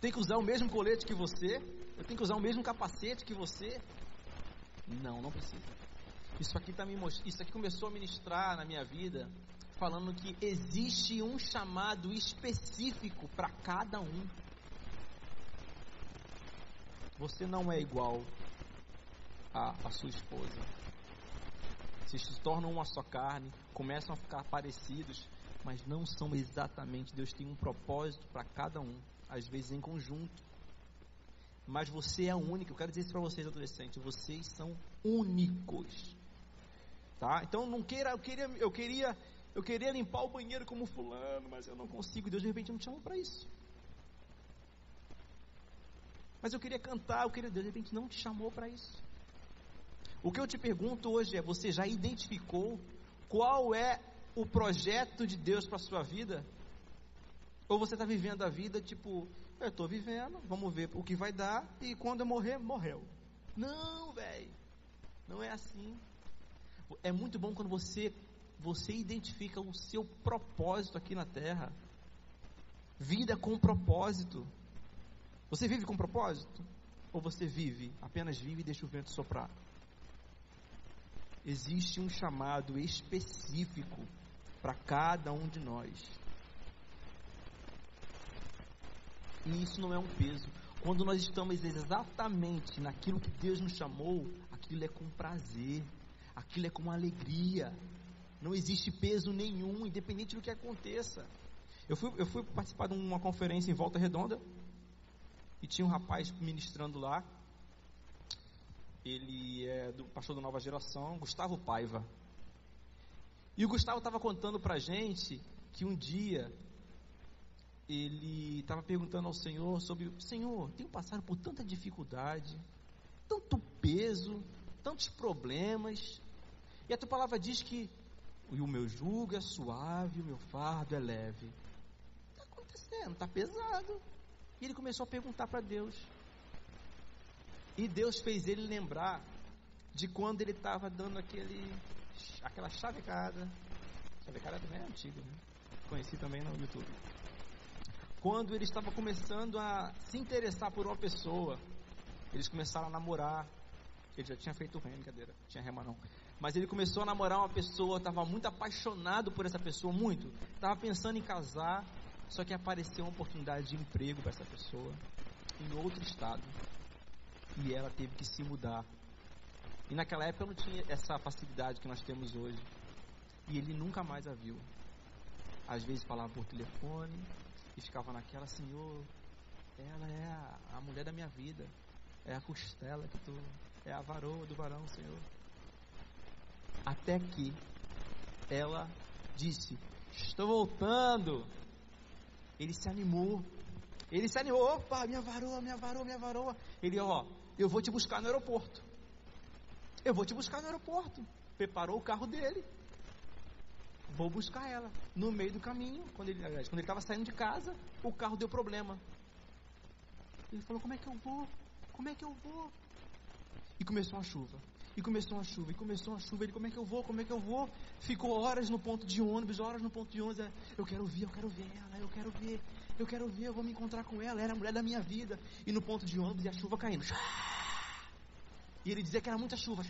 Tem que usar o mesmo colete que você. Eu tenho que usar o mesmo capacete que você. Não, não precisa. Isso aqui tá me Isso aqui começou a ministrar na minha vida falando que existe um chamado específico para cada um. Você não é igual a, a sua esposa. Vocês se tornam uma só carne, começam a ficar parecidos, mas não são exatamente. Deus tem um propósito para cada um, às vezes em conjunto. Mas você é único. Eu quero dizer isso para vocês, adolescentes. Vocês são únicos. Tá? Então não queira, eu queria, eu queria, eu queria limpar o banheiro como fulano, mas eu não consigo. Deus de repente não te chamou para isso. Mas eu queria cantar, eu queria, Deus de repente não te chamou para isso. O que eu te pergunto hoje é: você já identificou qual é o projeto de Deus para a sua vida? Ou você está vivendo a vida tipo, eu estou vivendo, vamos ver o que vai dar, e quando eu morrer, morreu. Não, velho. Não é assim. É muito bom quando você você identifica o seu propósito aqui na terra. Vida com propósito. Você vive com propósito? Ou você vive, apenas vive e deixa o vento soprar? Existe um chamado específico para cada um de nós. E isso não é um peso. Quando nós estamos exatamente naquilo que Deus nos chamou, aquilo é com prazer aquilo é com alegria. Não existe peso nenhum, independente do que aconteça. Eu fui, eu fui participar de uma conferência em Volta Redonda e tinha um rapaz ministrando lá. Ele é do pastor da nova geração, Gustavo Paiva. E o Gustavo estava contando para gente que um dia ele estava perguntando ao Senhor sobre: Senhor, tenho passado por tanta dificuldade, tanto peso, tantos problemas, e a tua palavra diz que o meu jugo é suave, o meu fardo é leve. Está acontecendo, está pesado. E ele começou a perguntar para Deus. E Deus fez ele lembrar de quando ele estava dando aquele, aquela chavecada. Chavecada é antiga, né? Conheci também no YouTube. Quando ele estava começando a se interessar por uma pessoa, eles começaram a namorar. Ele já tinha feito rema, brincadeira, tinha rema não. Mas ele começou a namorar uma pessoa, estava muito apaixonado por essa pessoa, muito. Estava pensando em casar, só que apareceu uma oportunidade de emprego para essa pessoa em outro estado. E ela teve que se mudar. E naquela época não tinha essa facilidade que nós temos hoje. E ele nunca mais a viu. Às vezes falava por telefone e ficava naquela, Senhor, ela é a, a mulher da minha vida. É a costela que tu. É a varoa do varão, Senhor. Até que ela disse: Estou voltando. Ele se animou. Ele se animou. Opa, minha varoa, minha varoa, minha varoa. Ele, ó, eu vou te buscar no aeroporto. Eu vou te buscar no aeroporto. Preparou o carro dele. Vou buscar ela. No meio do caminho, quando ele estava saindo de casa, o carro deu problema. Ele falou: Como é que eu vou? Como é que eu vou? E começou a chuva. E começou a chuva, e começou a chuva. Ele, como é que eu vou? Como é que eu vou? Ficou horas no ponto de ônibus, horas no ponto de ônibus. É, eu quero ver, eu quero ver ela, eu quero ver, eu quero ver, eu vou me encontrar com ela. Era a mulher da minha vida. E no ponto de ônibus e a chuva caindo. E ele dizia que era muita chuva.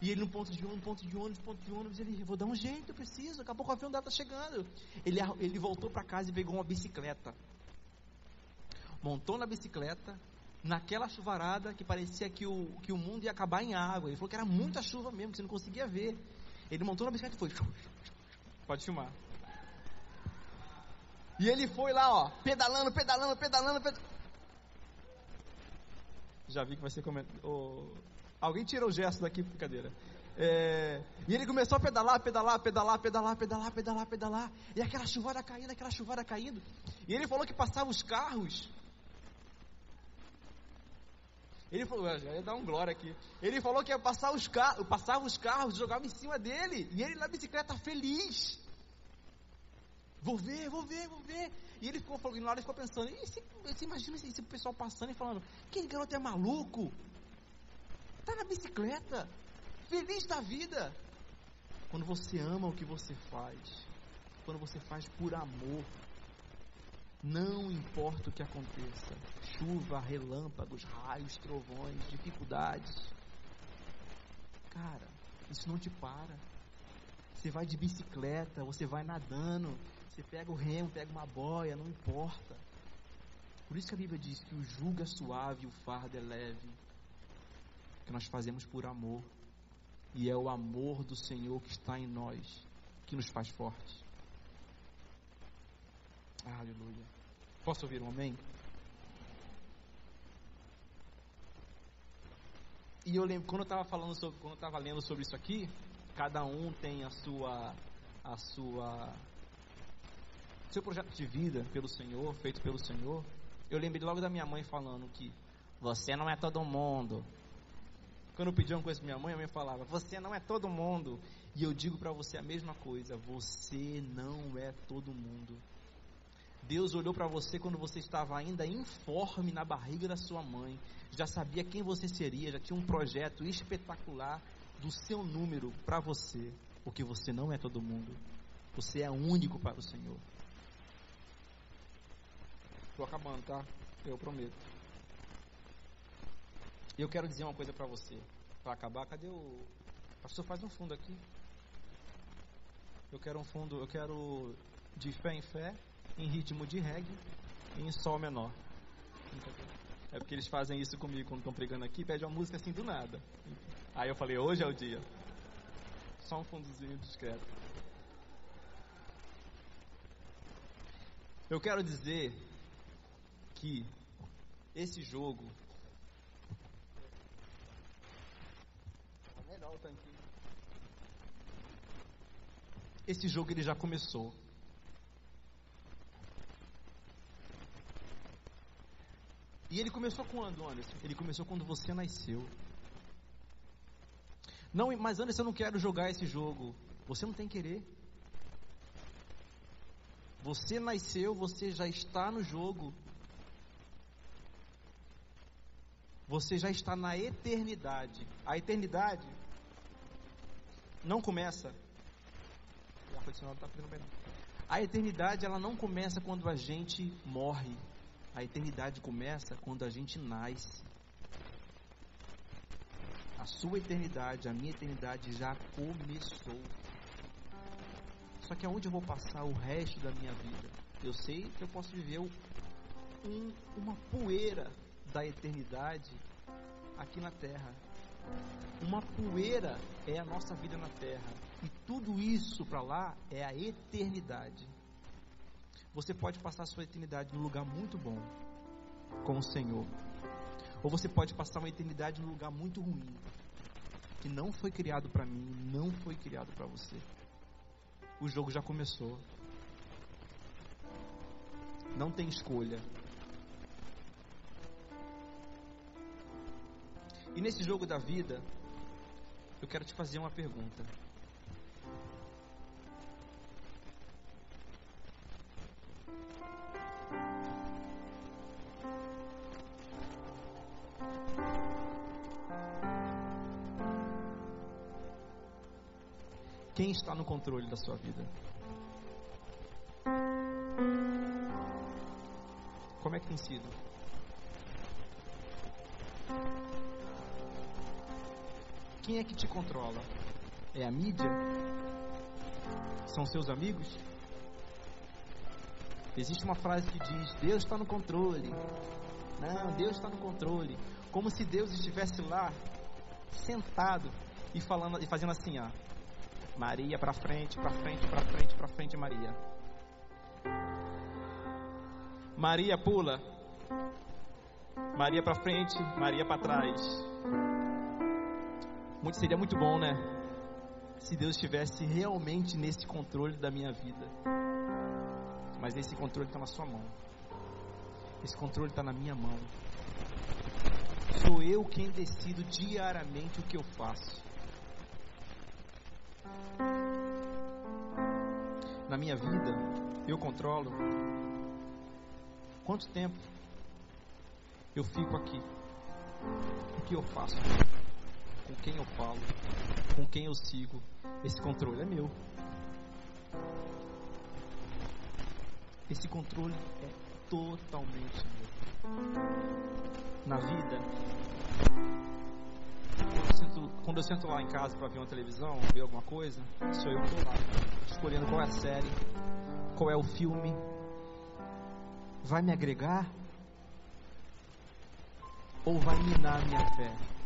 E ele no ponto de ônibus, ponto de ônibus, ponto de ônibus, ele, vou dar um jeito, eu preciso, daqui a o avião dela está chegando. Ele, ele voltou para casa e pegou uma bicicleta. Montou na bicicleta, naquela chuvarada que parecia que o, que o mundo ia acabar em água. Ele falou que era muita chuva mesmo, que você não conseguia ver. Ele montou na bicicleta e foi. Pode filmar. E ele foi lá, ó, pedalando, pedalando, pedalando, pedalando. Já vi que vai ser comentado. Oh, alguém tira o gesto daqui, brincadeira. É, e ele começou a pedalar, pedalar, pedalar, pedalar, pedalar, pedalar, pedalar. E aquela chuvada caindo, aquela chuvada caindo. E ele falou que passava os carros ele falou, já ia dar um glória aqui. Ele falou que ia passar os carros, passava os carros, jogava em cima dele, e ele na bicicleta feliz. Vou ver, vou ver, vou ver. E ele ficou, na hora ele ficou pensando, e se, você imagina esse, esse pessoal passando e falando, aquele garoto é maluco? Tá na bicicleta, feliz da vida. Quando você ama o que você faz, quando você faz por amor, não importa o que aconteça, chuva, relâmpagos, raios, trovões, dificuldades. Cara, isso não te para. Você vai de bicicleta, você vai nadando, você pega o remo, pega uma boia, não importa. Por isso que a Bíblia diz que o jugo é suave, o fardo é leve. Que nós fazemos por amor. E é o amor do Senhor que está em nós que nos faz fortes. Aleluia. Posso ouvir um amém? E eu lembro, quando eu estava falando sobre, quando eu estava lendo sobre isso aqui, cada um tem a sua, a sua, seu projeto de vida pelo Senhor, feito pelo Senhor. Eu lembrei logo da minha mãe falando que você não é todo mundo. Quando eu pedi uma coisa para minha mãe, a mãe falava: Você não é todo mundo. E eu digo para você a mesma coisa: Você não é todo mundo. Deus olhou para você quando você estava ainda informe na barriga da sua mãe, já sabia quem você seria, já tinha um projeto espetacular do seu número para você, porque você não é todo mundo. Você é único para o Senhor. Estou acabando, tá? Eu prometo. E eu quero dizer uma coisa para você. Para acabar, cadê o. Pastor, faz um fundo aqui. Eu quero um fundo, eu quero de fé em fé, em ritmo de reggae e em sol menor. É porque eles fazem isso comigo quando estão pregando aqui, pede uma música assim do nada. Aí eu falei, hoje é o dia. Só um fundozinho discreto. Eu quero dizer que esse jogo. Esse jogo ele já começou. E ele começou quando, Anderson? Ele começou quando você nasceu. Não, mas Anderson, eu não quero jogar esse jogo. Você não tem querer. Você nasceu, você já está no jogo. Você já está na eternidade. A eternidade não começa. A eternidade ela não começa quando a gente morre. A eternidade começa quando a gente nasce. A sua eternidade, a minha eternidade já começou. Só que aonde eu vou passar o resto da minha vida? Eu sei que eu posso viver um, uma poeira da eternidade aqui na terra. Uma poeira é a nossa vida na terra. E tudo isso para lá é a eternidade. Você pode passar a sua eternidade num lugar muito bom com o Senhor. Ou você pode passar uma eternidade num lugar muito ruim, que não foi criado para mim, não foi criado para você. O jogo já começou. Não tem escolha. E nesse jogo da vida, eu quero te fazer uma pergunta. Quem está no controle da sua vida? Como é que tem sido? Quem é que te controla? É a mídia? São seus amigos? Existe uma frase que diz: Deus está no controle. Não, Deus está no controle. Como se Deus estivesse lá, sentado e falando e fazendo assim, ó. Maria para frente, para frente, para frente, para frente, Maria. Maria pula. Maria para frente, Maria para trás. Muito, seria muito bom, né? Se Deus estivesse realmente nesse controle da minha vida. Mas esse controle está na sua mão. Esse controle está na minha mão. Sou eu quem decido diariamente o que eu faço. na minha vida, eu controlo quanto tempo eu fico aqui, o que eu faço, quem eu falo, com quem eu sigo. Esse controle é meu. Esse controle é totalmente meu. Na vida, quando eu sinto, Quando eu sento lá em casa para ver uma televisão, ver alguma coisa, sou eu que estou lá, escolhendo qual é a série, qual é o filme. Vai me agregar? Ou vai minar minha fé?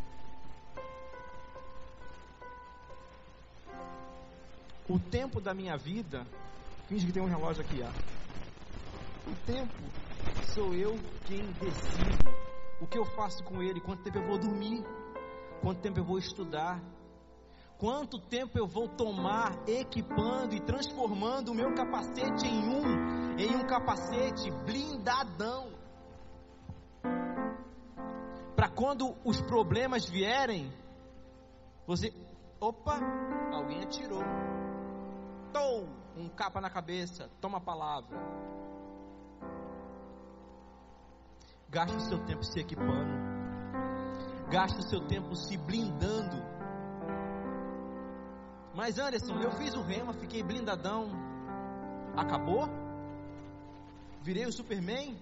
O tempo da minha vida, finge que tem um relógio aqui, ó. O tempo sou eu quem decido o que eu faço com ele, quanto tempo eu vou dormir, quanto tempo eu vou estudar, quanto tempo eu vou tomar equipando e transformando o meu capacete em um, em um capacete blindadão. Para quando os problemas vierem, você, opa, alguém atirou. Tom, um capa na cabeça, toma a palavra. Gaste o seu tempo se equipando. Gaste o seu tempo se blindando. Mas Anderson, eu fiz o rema, fiquei blindadão. Acabou? Virei o Superman?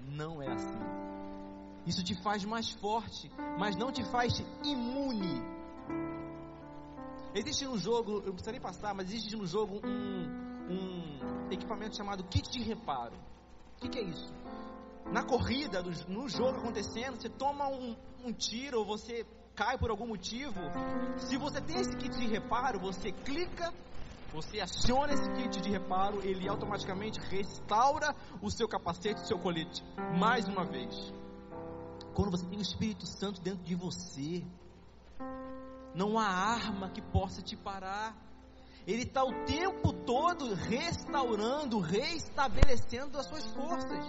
Não é assim. Isso te faz mais forte, mas não te faz imune. Existe no jogo, eu não preciso nem passar, mas existe no jogo um, um equipamento chamado kit de reparo. O que, que é isso? na corrida, no jogo acontecendo, você toma um, um tiro ou você cai por algum motivo, se você tem esse kit de reparo, você clica, você aciona esse kit de reparo, ele automaticamente restaura o seu capacete, o seu colete, mais uma vez. Quando você tem o Espírito Santo dentro de você, não há arma que possa te parar. Ele está o tempo todo restaurando, reestabelecendo as suas forças.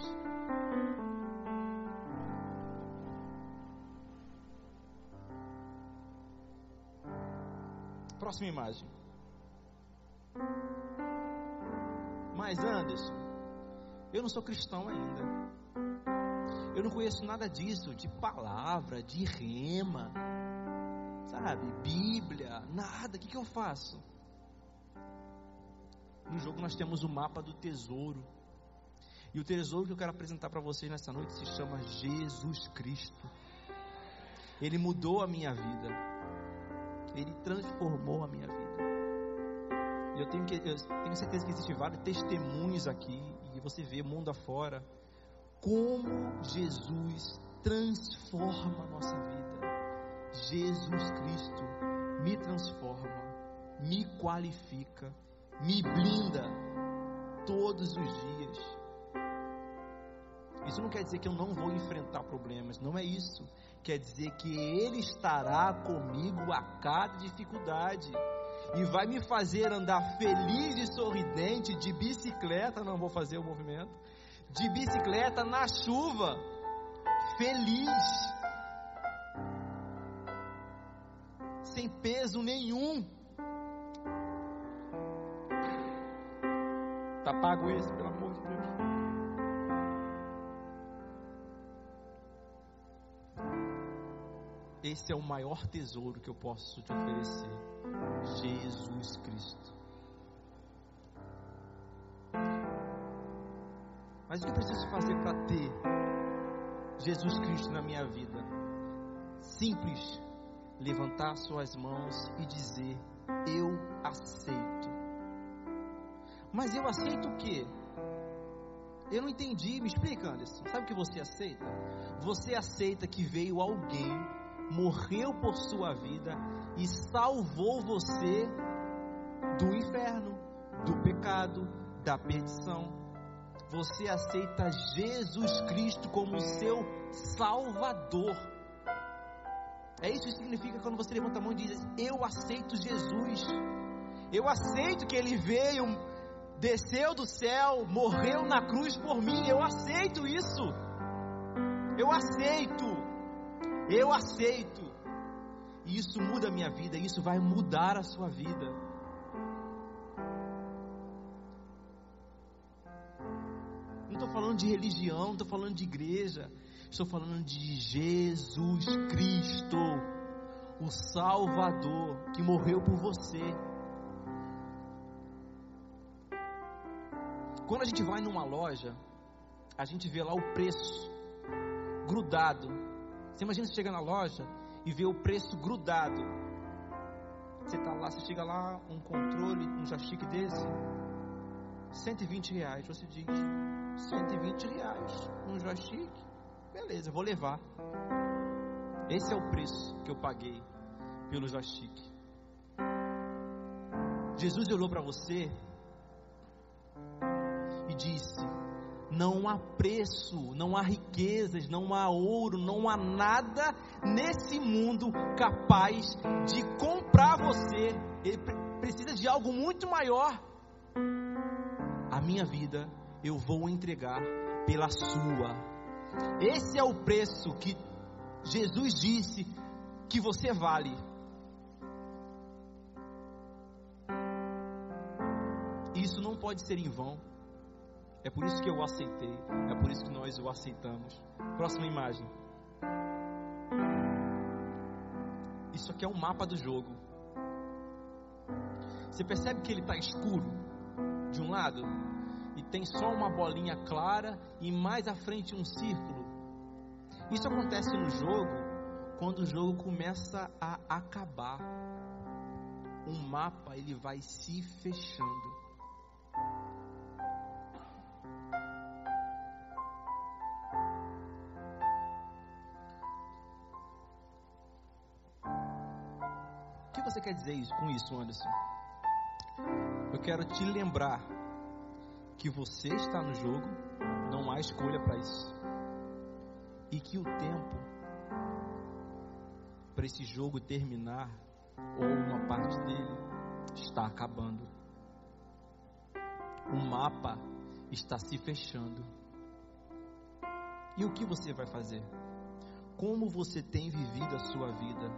Próxima imagem. Mas Anderson, eu não sou cristão ainda. Eu não conheço nada disso, de palavra, de rema, sabe? Bíblia, nada. O que, que eu faço? No jogo nós temos o mapa do tesouro. E o tesouro que eu quero apresentar para vocês nessa noite se chama Jesus Cristo. Ele mudou a minha vida. Ele transformou a minha vida. Eu tenho, que, eu tenho certeza que existem vários testemunhos aqui, e você vê mundo afora, como Jesus transforma a nossa vida. Jesus Cristo me transforma, me qualifica, me blinda todos os dias. Isso não quer dizer que eu não vou enfrentar problemas, não é isso quer dizer que Ele estará comigo a cada dificuldade e vai me fazer andar feliz e sorridente de bicicleta. Não vou fazer o movimento de bicicleta na chuva, feliz, sem peso nenhum. Tá pago esse, pelo amor de Deus. Esse é o maior tesouro que eu posso te oferecer. Jesus Cristo. Mas o que eu preciso fazer para ter Jesus Cristo na minha vida? Simples. Levantar suas mãos e dizer: Eu aceito. Mas eu aceito o quê? Eu não entendi, me explica, Anderson. Sabe o que você aceita? Você aceita que veio alguém morreu por sua vida e salvou você do inferno, do pecado, da perdição. Você aceita Jesus Cristo como seu Salvador. É isso que significa quando você levanta a mão e diz: Eu aceito Jesus. Eu aceito que Ele veio, desceu do céu, morreu na cruz por mim. Eu aceito isso. Eu aceito. Eu aceito. E isso muda a minha vida, isso vai mudar a sua vida. Não estou falando de religião, não estou falando de igreja. Estou falando de Jesus Cristo, o Salvador, que morreu por você. Quando a gente vai numa loja, a gente vê lá o preço grudado você imagina você chega na loja e vê o preço grudado. Você tá lá, você chega lá, um controle, um joystick desse, 120 reais. Você diz, 120 reais, um joystick, beleza, vou levar. Esse é o preço que eu paguei pelo joystick. Jesus olhou para você e disse: não há preço, não há riquezas, não há ouro, não há nada nesse mundo capaz de comprar você. Ele precisa de algo muito maior. A minha vida eu vou entregar pela sua. Esse é o preço que Jesus disse que você vale. Isso não pode ser em vão. É por isso que eu o aceitei. É por isso que nós o aceitamos. Próxima imagem. Isso aqui é um mapa do jogo. Você percebe que ele está escuro de um lado e tem só uma bolinha clara e mais à frente um círculo. Isso acontece no jogo quando o jogo começa a acabar. O mapa ele vai se fechando. você quer dizer com isso, Anderson? Eu quero te lembrar que você está no jogo, não há escolha para isso. E que o tempo para esse jogo terminar, ou uma parte dele, está acabando. O mapa está se fechando. E o que você vai fazer? Como você tem vivido a sua vida?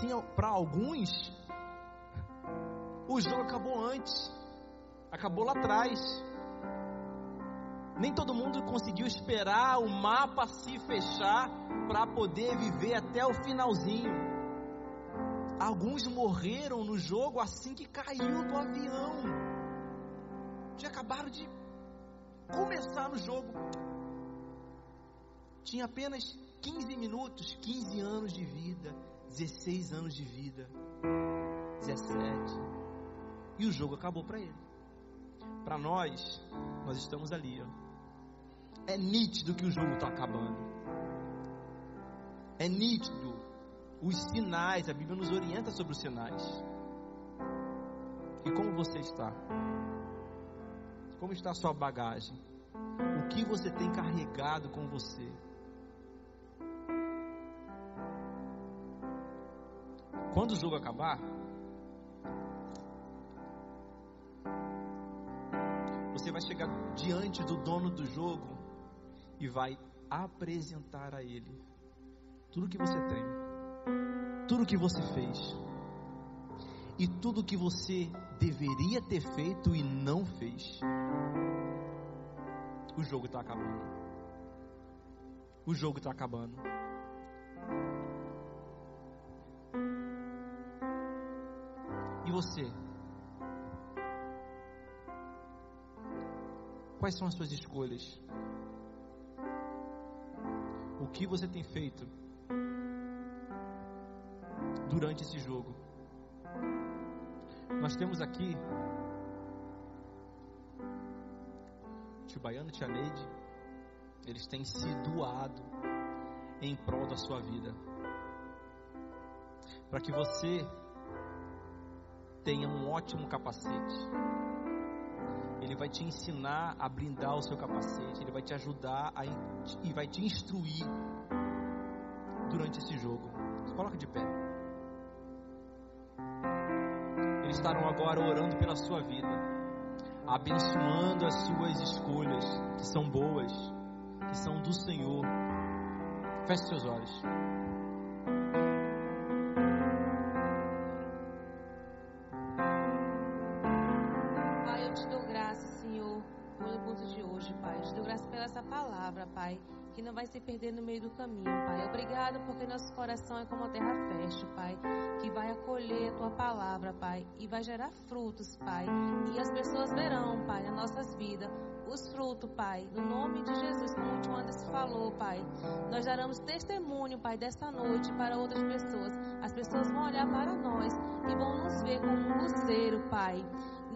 Sim, para alguns, o jogo acabou antes, acabou lá atrás. Nem todo mundo conseguiu esperar o mapa se fechar para poder viver até o finalzinho. Alguns morreram no jogo assim que caiu do avião. Tinha acabado de começar no jogo. Tinha apenas 15 minutos, 15 anos de vida 16 anos de vida, 17. E o jogo acabou para ele. Para nós, nós estamos ali. Ó. É nítido que o jogo está acabando. É nítido. Os sinais, a Bíblia nos orienta sobre os sinais. E como você está? Como está a sua bagagem? O que você tem carregado com você? Quando o jogo acabar, vai chegar diante do dono do jogo e vai apresentar a ele tudo que você tem, tudo que você fez e tudo que você deveria ter feito e não fez. O jogo está acabando. O jogo está acabando. você? Quais são as suas escolhas? O que você tem feito durante esse jogo? Nós temos aqui tio Baiano e tia Neide, eles têm se doado em prol da sua vida. Para que você tenha um ótimo capacete. Ele vai te ensinar a blindar o seu capacete, ele vai te ajudar a, e vai te instruir durante esse jogo. Se coloca de pé. Eles estarão agora orando pela sua vida, abençoando as suas escolhas, que são boas, que são do Senhor. Feche seus olhos. Porque nosso coração é como a terra fértil, Pai, que vai acolher a tua palavra, Pai, e vai gerar frutos, Pai. E as pessoas verão, Pai, nas nossas vidas os frutos, Pai. No nome de Jesus, como o Tio Anderson falou, Pai. Nós daremos testemunho, Pai, desta noite para outras pessoas. As pessoas vão olhar para nós e vão nos ver como um luzeiro, Pai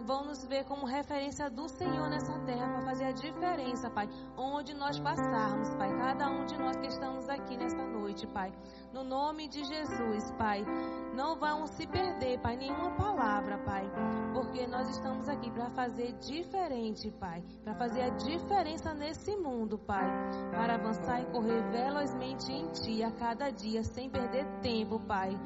vão nos ver como referência do Senhor nessa terra para fazer a diferença, Pai, onde nós passarmos, Pai, cada um de nós que estamos aqui nessa noite, Pai. No nome de Jesus, Pai, não vão se perder, Pai, nenhuma palavra, Pai, porque nós estamos aqui para fazer diferente, Pai, para fazer a diferença nesse mundo, Pai, para avançar e correr velozmente em Ti a cada dia, sem perder tempo, Pai.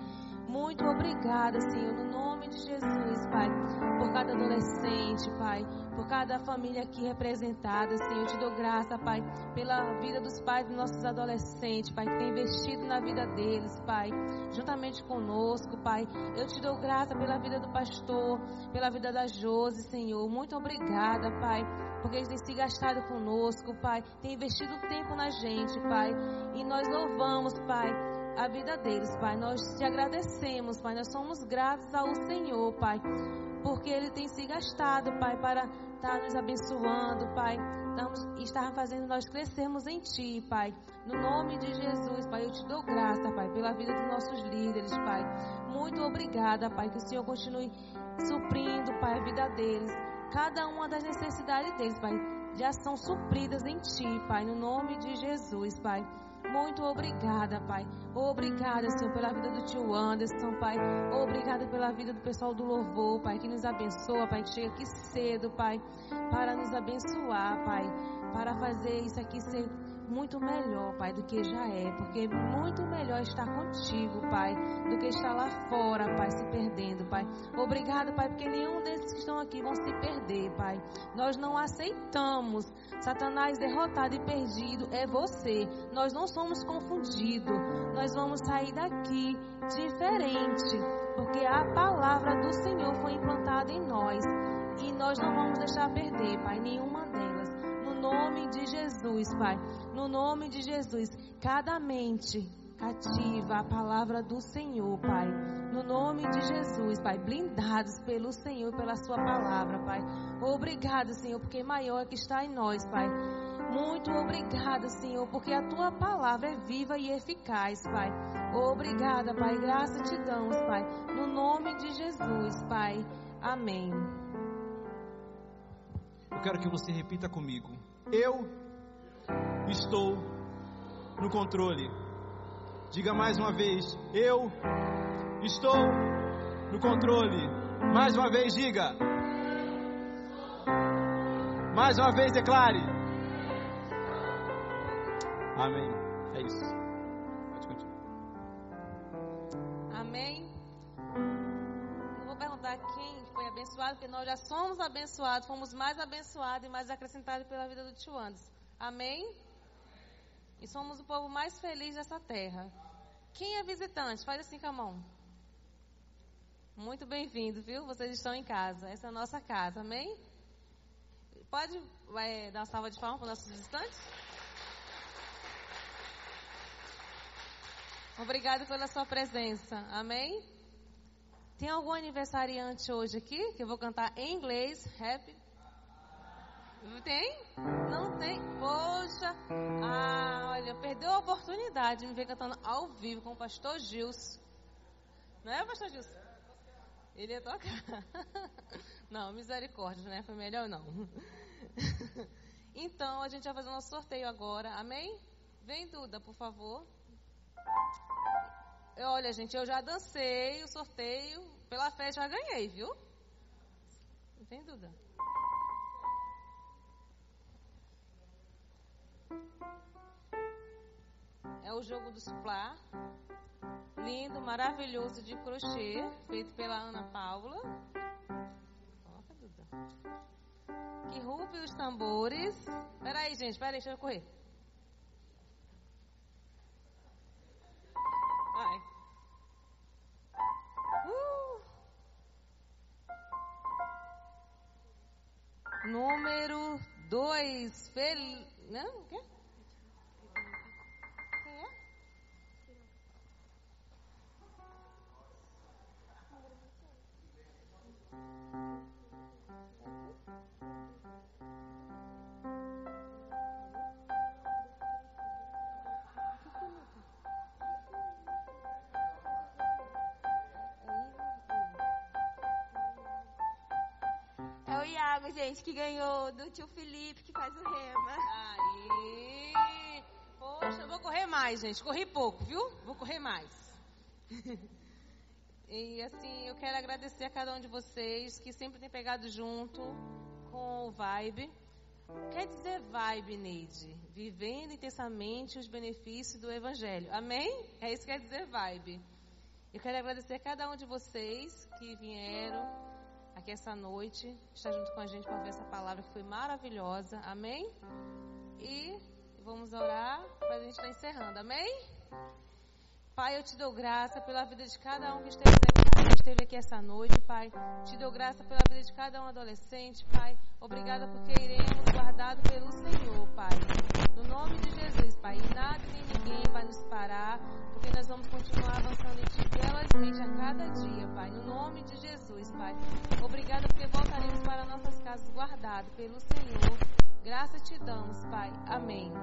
Muito obrigada, Senhor, no nome de Jesus, Pai, por cada adolescente, Pai, por cada família aqui representada, Senhor. Eu te dou graça, Pai, pela vida dos pais dos nossos adolescentes, Pai, que tem investido na vida deles, Pai, juntamente conosco, Pai. Eu te dou graça pela vida do pastor, pela vida da Josi, Senhor. Muito obrigada, Pai, porque eles têm se gastado conosco, Pai, tem investido tempo na gente, Pai, e nós louvamos, Pai a vida deles, Pai. Nós te agradecemos, Pai. Nós somos gratos ao Senhor, Pai, porque Ele tem se gastado, Pai, para estar nos abençoando, Pai. e estar fazendo nós crescermos em Ti, Pai. No nome de Jesus, Pai, eu te dou graça, Pai, pela vida dos nossos líderes, Pai. Muito obrigada, Pai, que o Senhor continue suprindo, Pai, a vida deles. Cada uma das necessidades deles, Pai, já são supridas em Ti, Pai, no nome de Jesus, Pai. Muito obrigada, Pai. Obrigada, Senhor, pela vida do tio Anderson, Pai. Obrigada pela vida do pessoal do louvor, Pai, que nos abençoa, Pai, que chega aqui cedo, Pai, para nos abençoar, Pai, para fazer isso aqui ser muito melhor, Pai, do que já é, porque muito melhor estar contigo, Pai, do que estar lá fora, Pai, se perdendo, Pai. Obrigado, Pai, porque nenhum desses que estão aqui vão se perder, Pai. Nós não aceitamos Satanás derrotado e perdido é você. Nós não somos confundidos. Nós vamos sair daqui diferente, porque a palavra do Senhor foi implantada em nós e nós não vamos deixar perder, Pai, nenhuma delas nome de Jesus, Pai. No nome de Jesus, cada mente cativa a palavra do Senhor, Pai. No nome de Jesus, Pai, blindados pelo Senhor e pela Sua palavra, Pai. Obrigado, Senhor, porque maior é que está em nós, Pai. Muito obrigado, Senhor, porque a Tua palavra é viva e eficaz, Pai. Obrigada, Pai. Graça te damos, Pai. No nome de Jesus, Pai. Amém. Eu quero que você repita comigo. Eu estou no controle. Diga mais uma vez: Eu estou no controle. Mais uma vez, diga. Mais uma vez, declare. Amém. É isso. Pode continuar. Amém. Não vou perguntar quem abençoado, porque nós já somos abençoados, fomos mais abençoados e mais acrescentados pela vida do tio Anderson. Amém? E somos o povo mais feliz dessa terra. Quem é visitante? Faz assim com a mão. Muito bem-vindo, viu? Vocês estão em casa. Essa é a nossa casa, amém? Pode vai, dar uma salva de palmas para os nossos visitantes? Obrigado pela sua presença, amém? Tem algum aniversariante hoje aqui que eu vou cantar em inglês? Happy? Tem? Não tem? Poxa, ah, olha, perdeu a oportunidade de me ver cantando ao vivo com o pastor Gilson. Não é, pastor Gilson? Ele ia tocar. Não, misericórdia, né? Foi melhor não. Então, a gente vai fazer um sorteio agora, amém? Vem, Duda, por favor. Olha, gente, eu já dancei o sorteio. Pela fé já ganhei, viu? Não tem dúvida. É o jogo do suplá. Lindo, maravilhoso de crochê, feito pela Ana Paula. Coloca, Duda. Que rupe os tambores. Peraí, gente, peraí, deixa eu correr. Que ganhou do tio Felipe, que faz o rema. Aí. Poxa, eu vou correr mais, gente. Corri pouco, viu? Vou correr mais. e assim, eu quero agradecer a cada um de vocês que sempre tem pegado junto com o Vibe. Quer dizer vibe, Neide? Vivendo intensamente os benefícios do Evangelho. Amém? É isso que quer dizer vibe. Eu quero agradecer a cada um de vocês que vieram aqui essa noite, estar junto com a gente para ver essa palavra que foi maravilhosa. Amém? E vamos orar para a gente estar encerrando. Amém? Pai, eu te dou graça pela vida de cada um que esteve aqui, que esteve aqui essa noite, Pai. Te dou graça pela vida de cada um adolescente, Pai. Obrigada porque iremos guardado pelo Senhor, Pai. No nome de Jesus, Pai. E nada nem ninguém vai nos parar, porque nós vamos continuar avançando em Ti velozmente a cada dia, Pai. No nome de Jesus, Pai. Obrigada porque voltaremos para nossas casas guardado pelo Senhor. Graça te damos, Pai. Amém.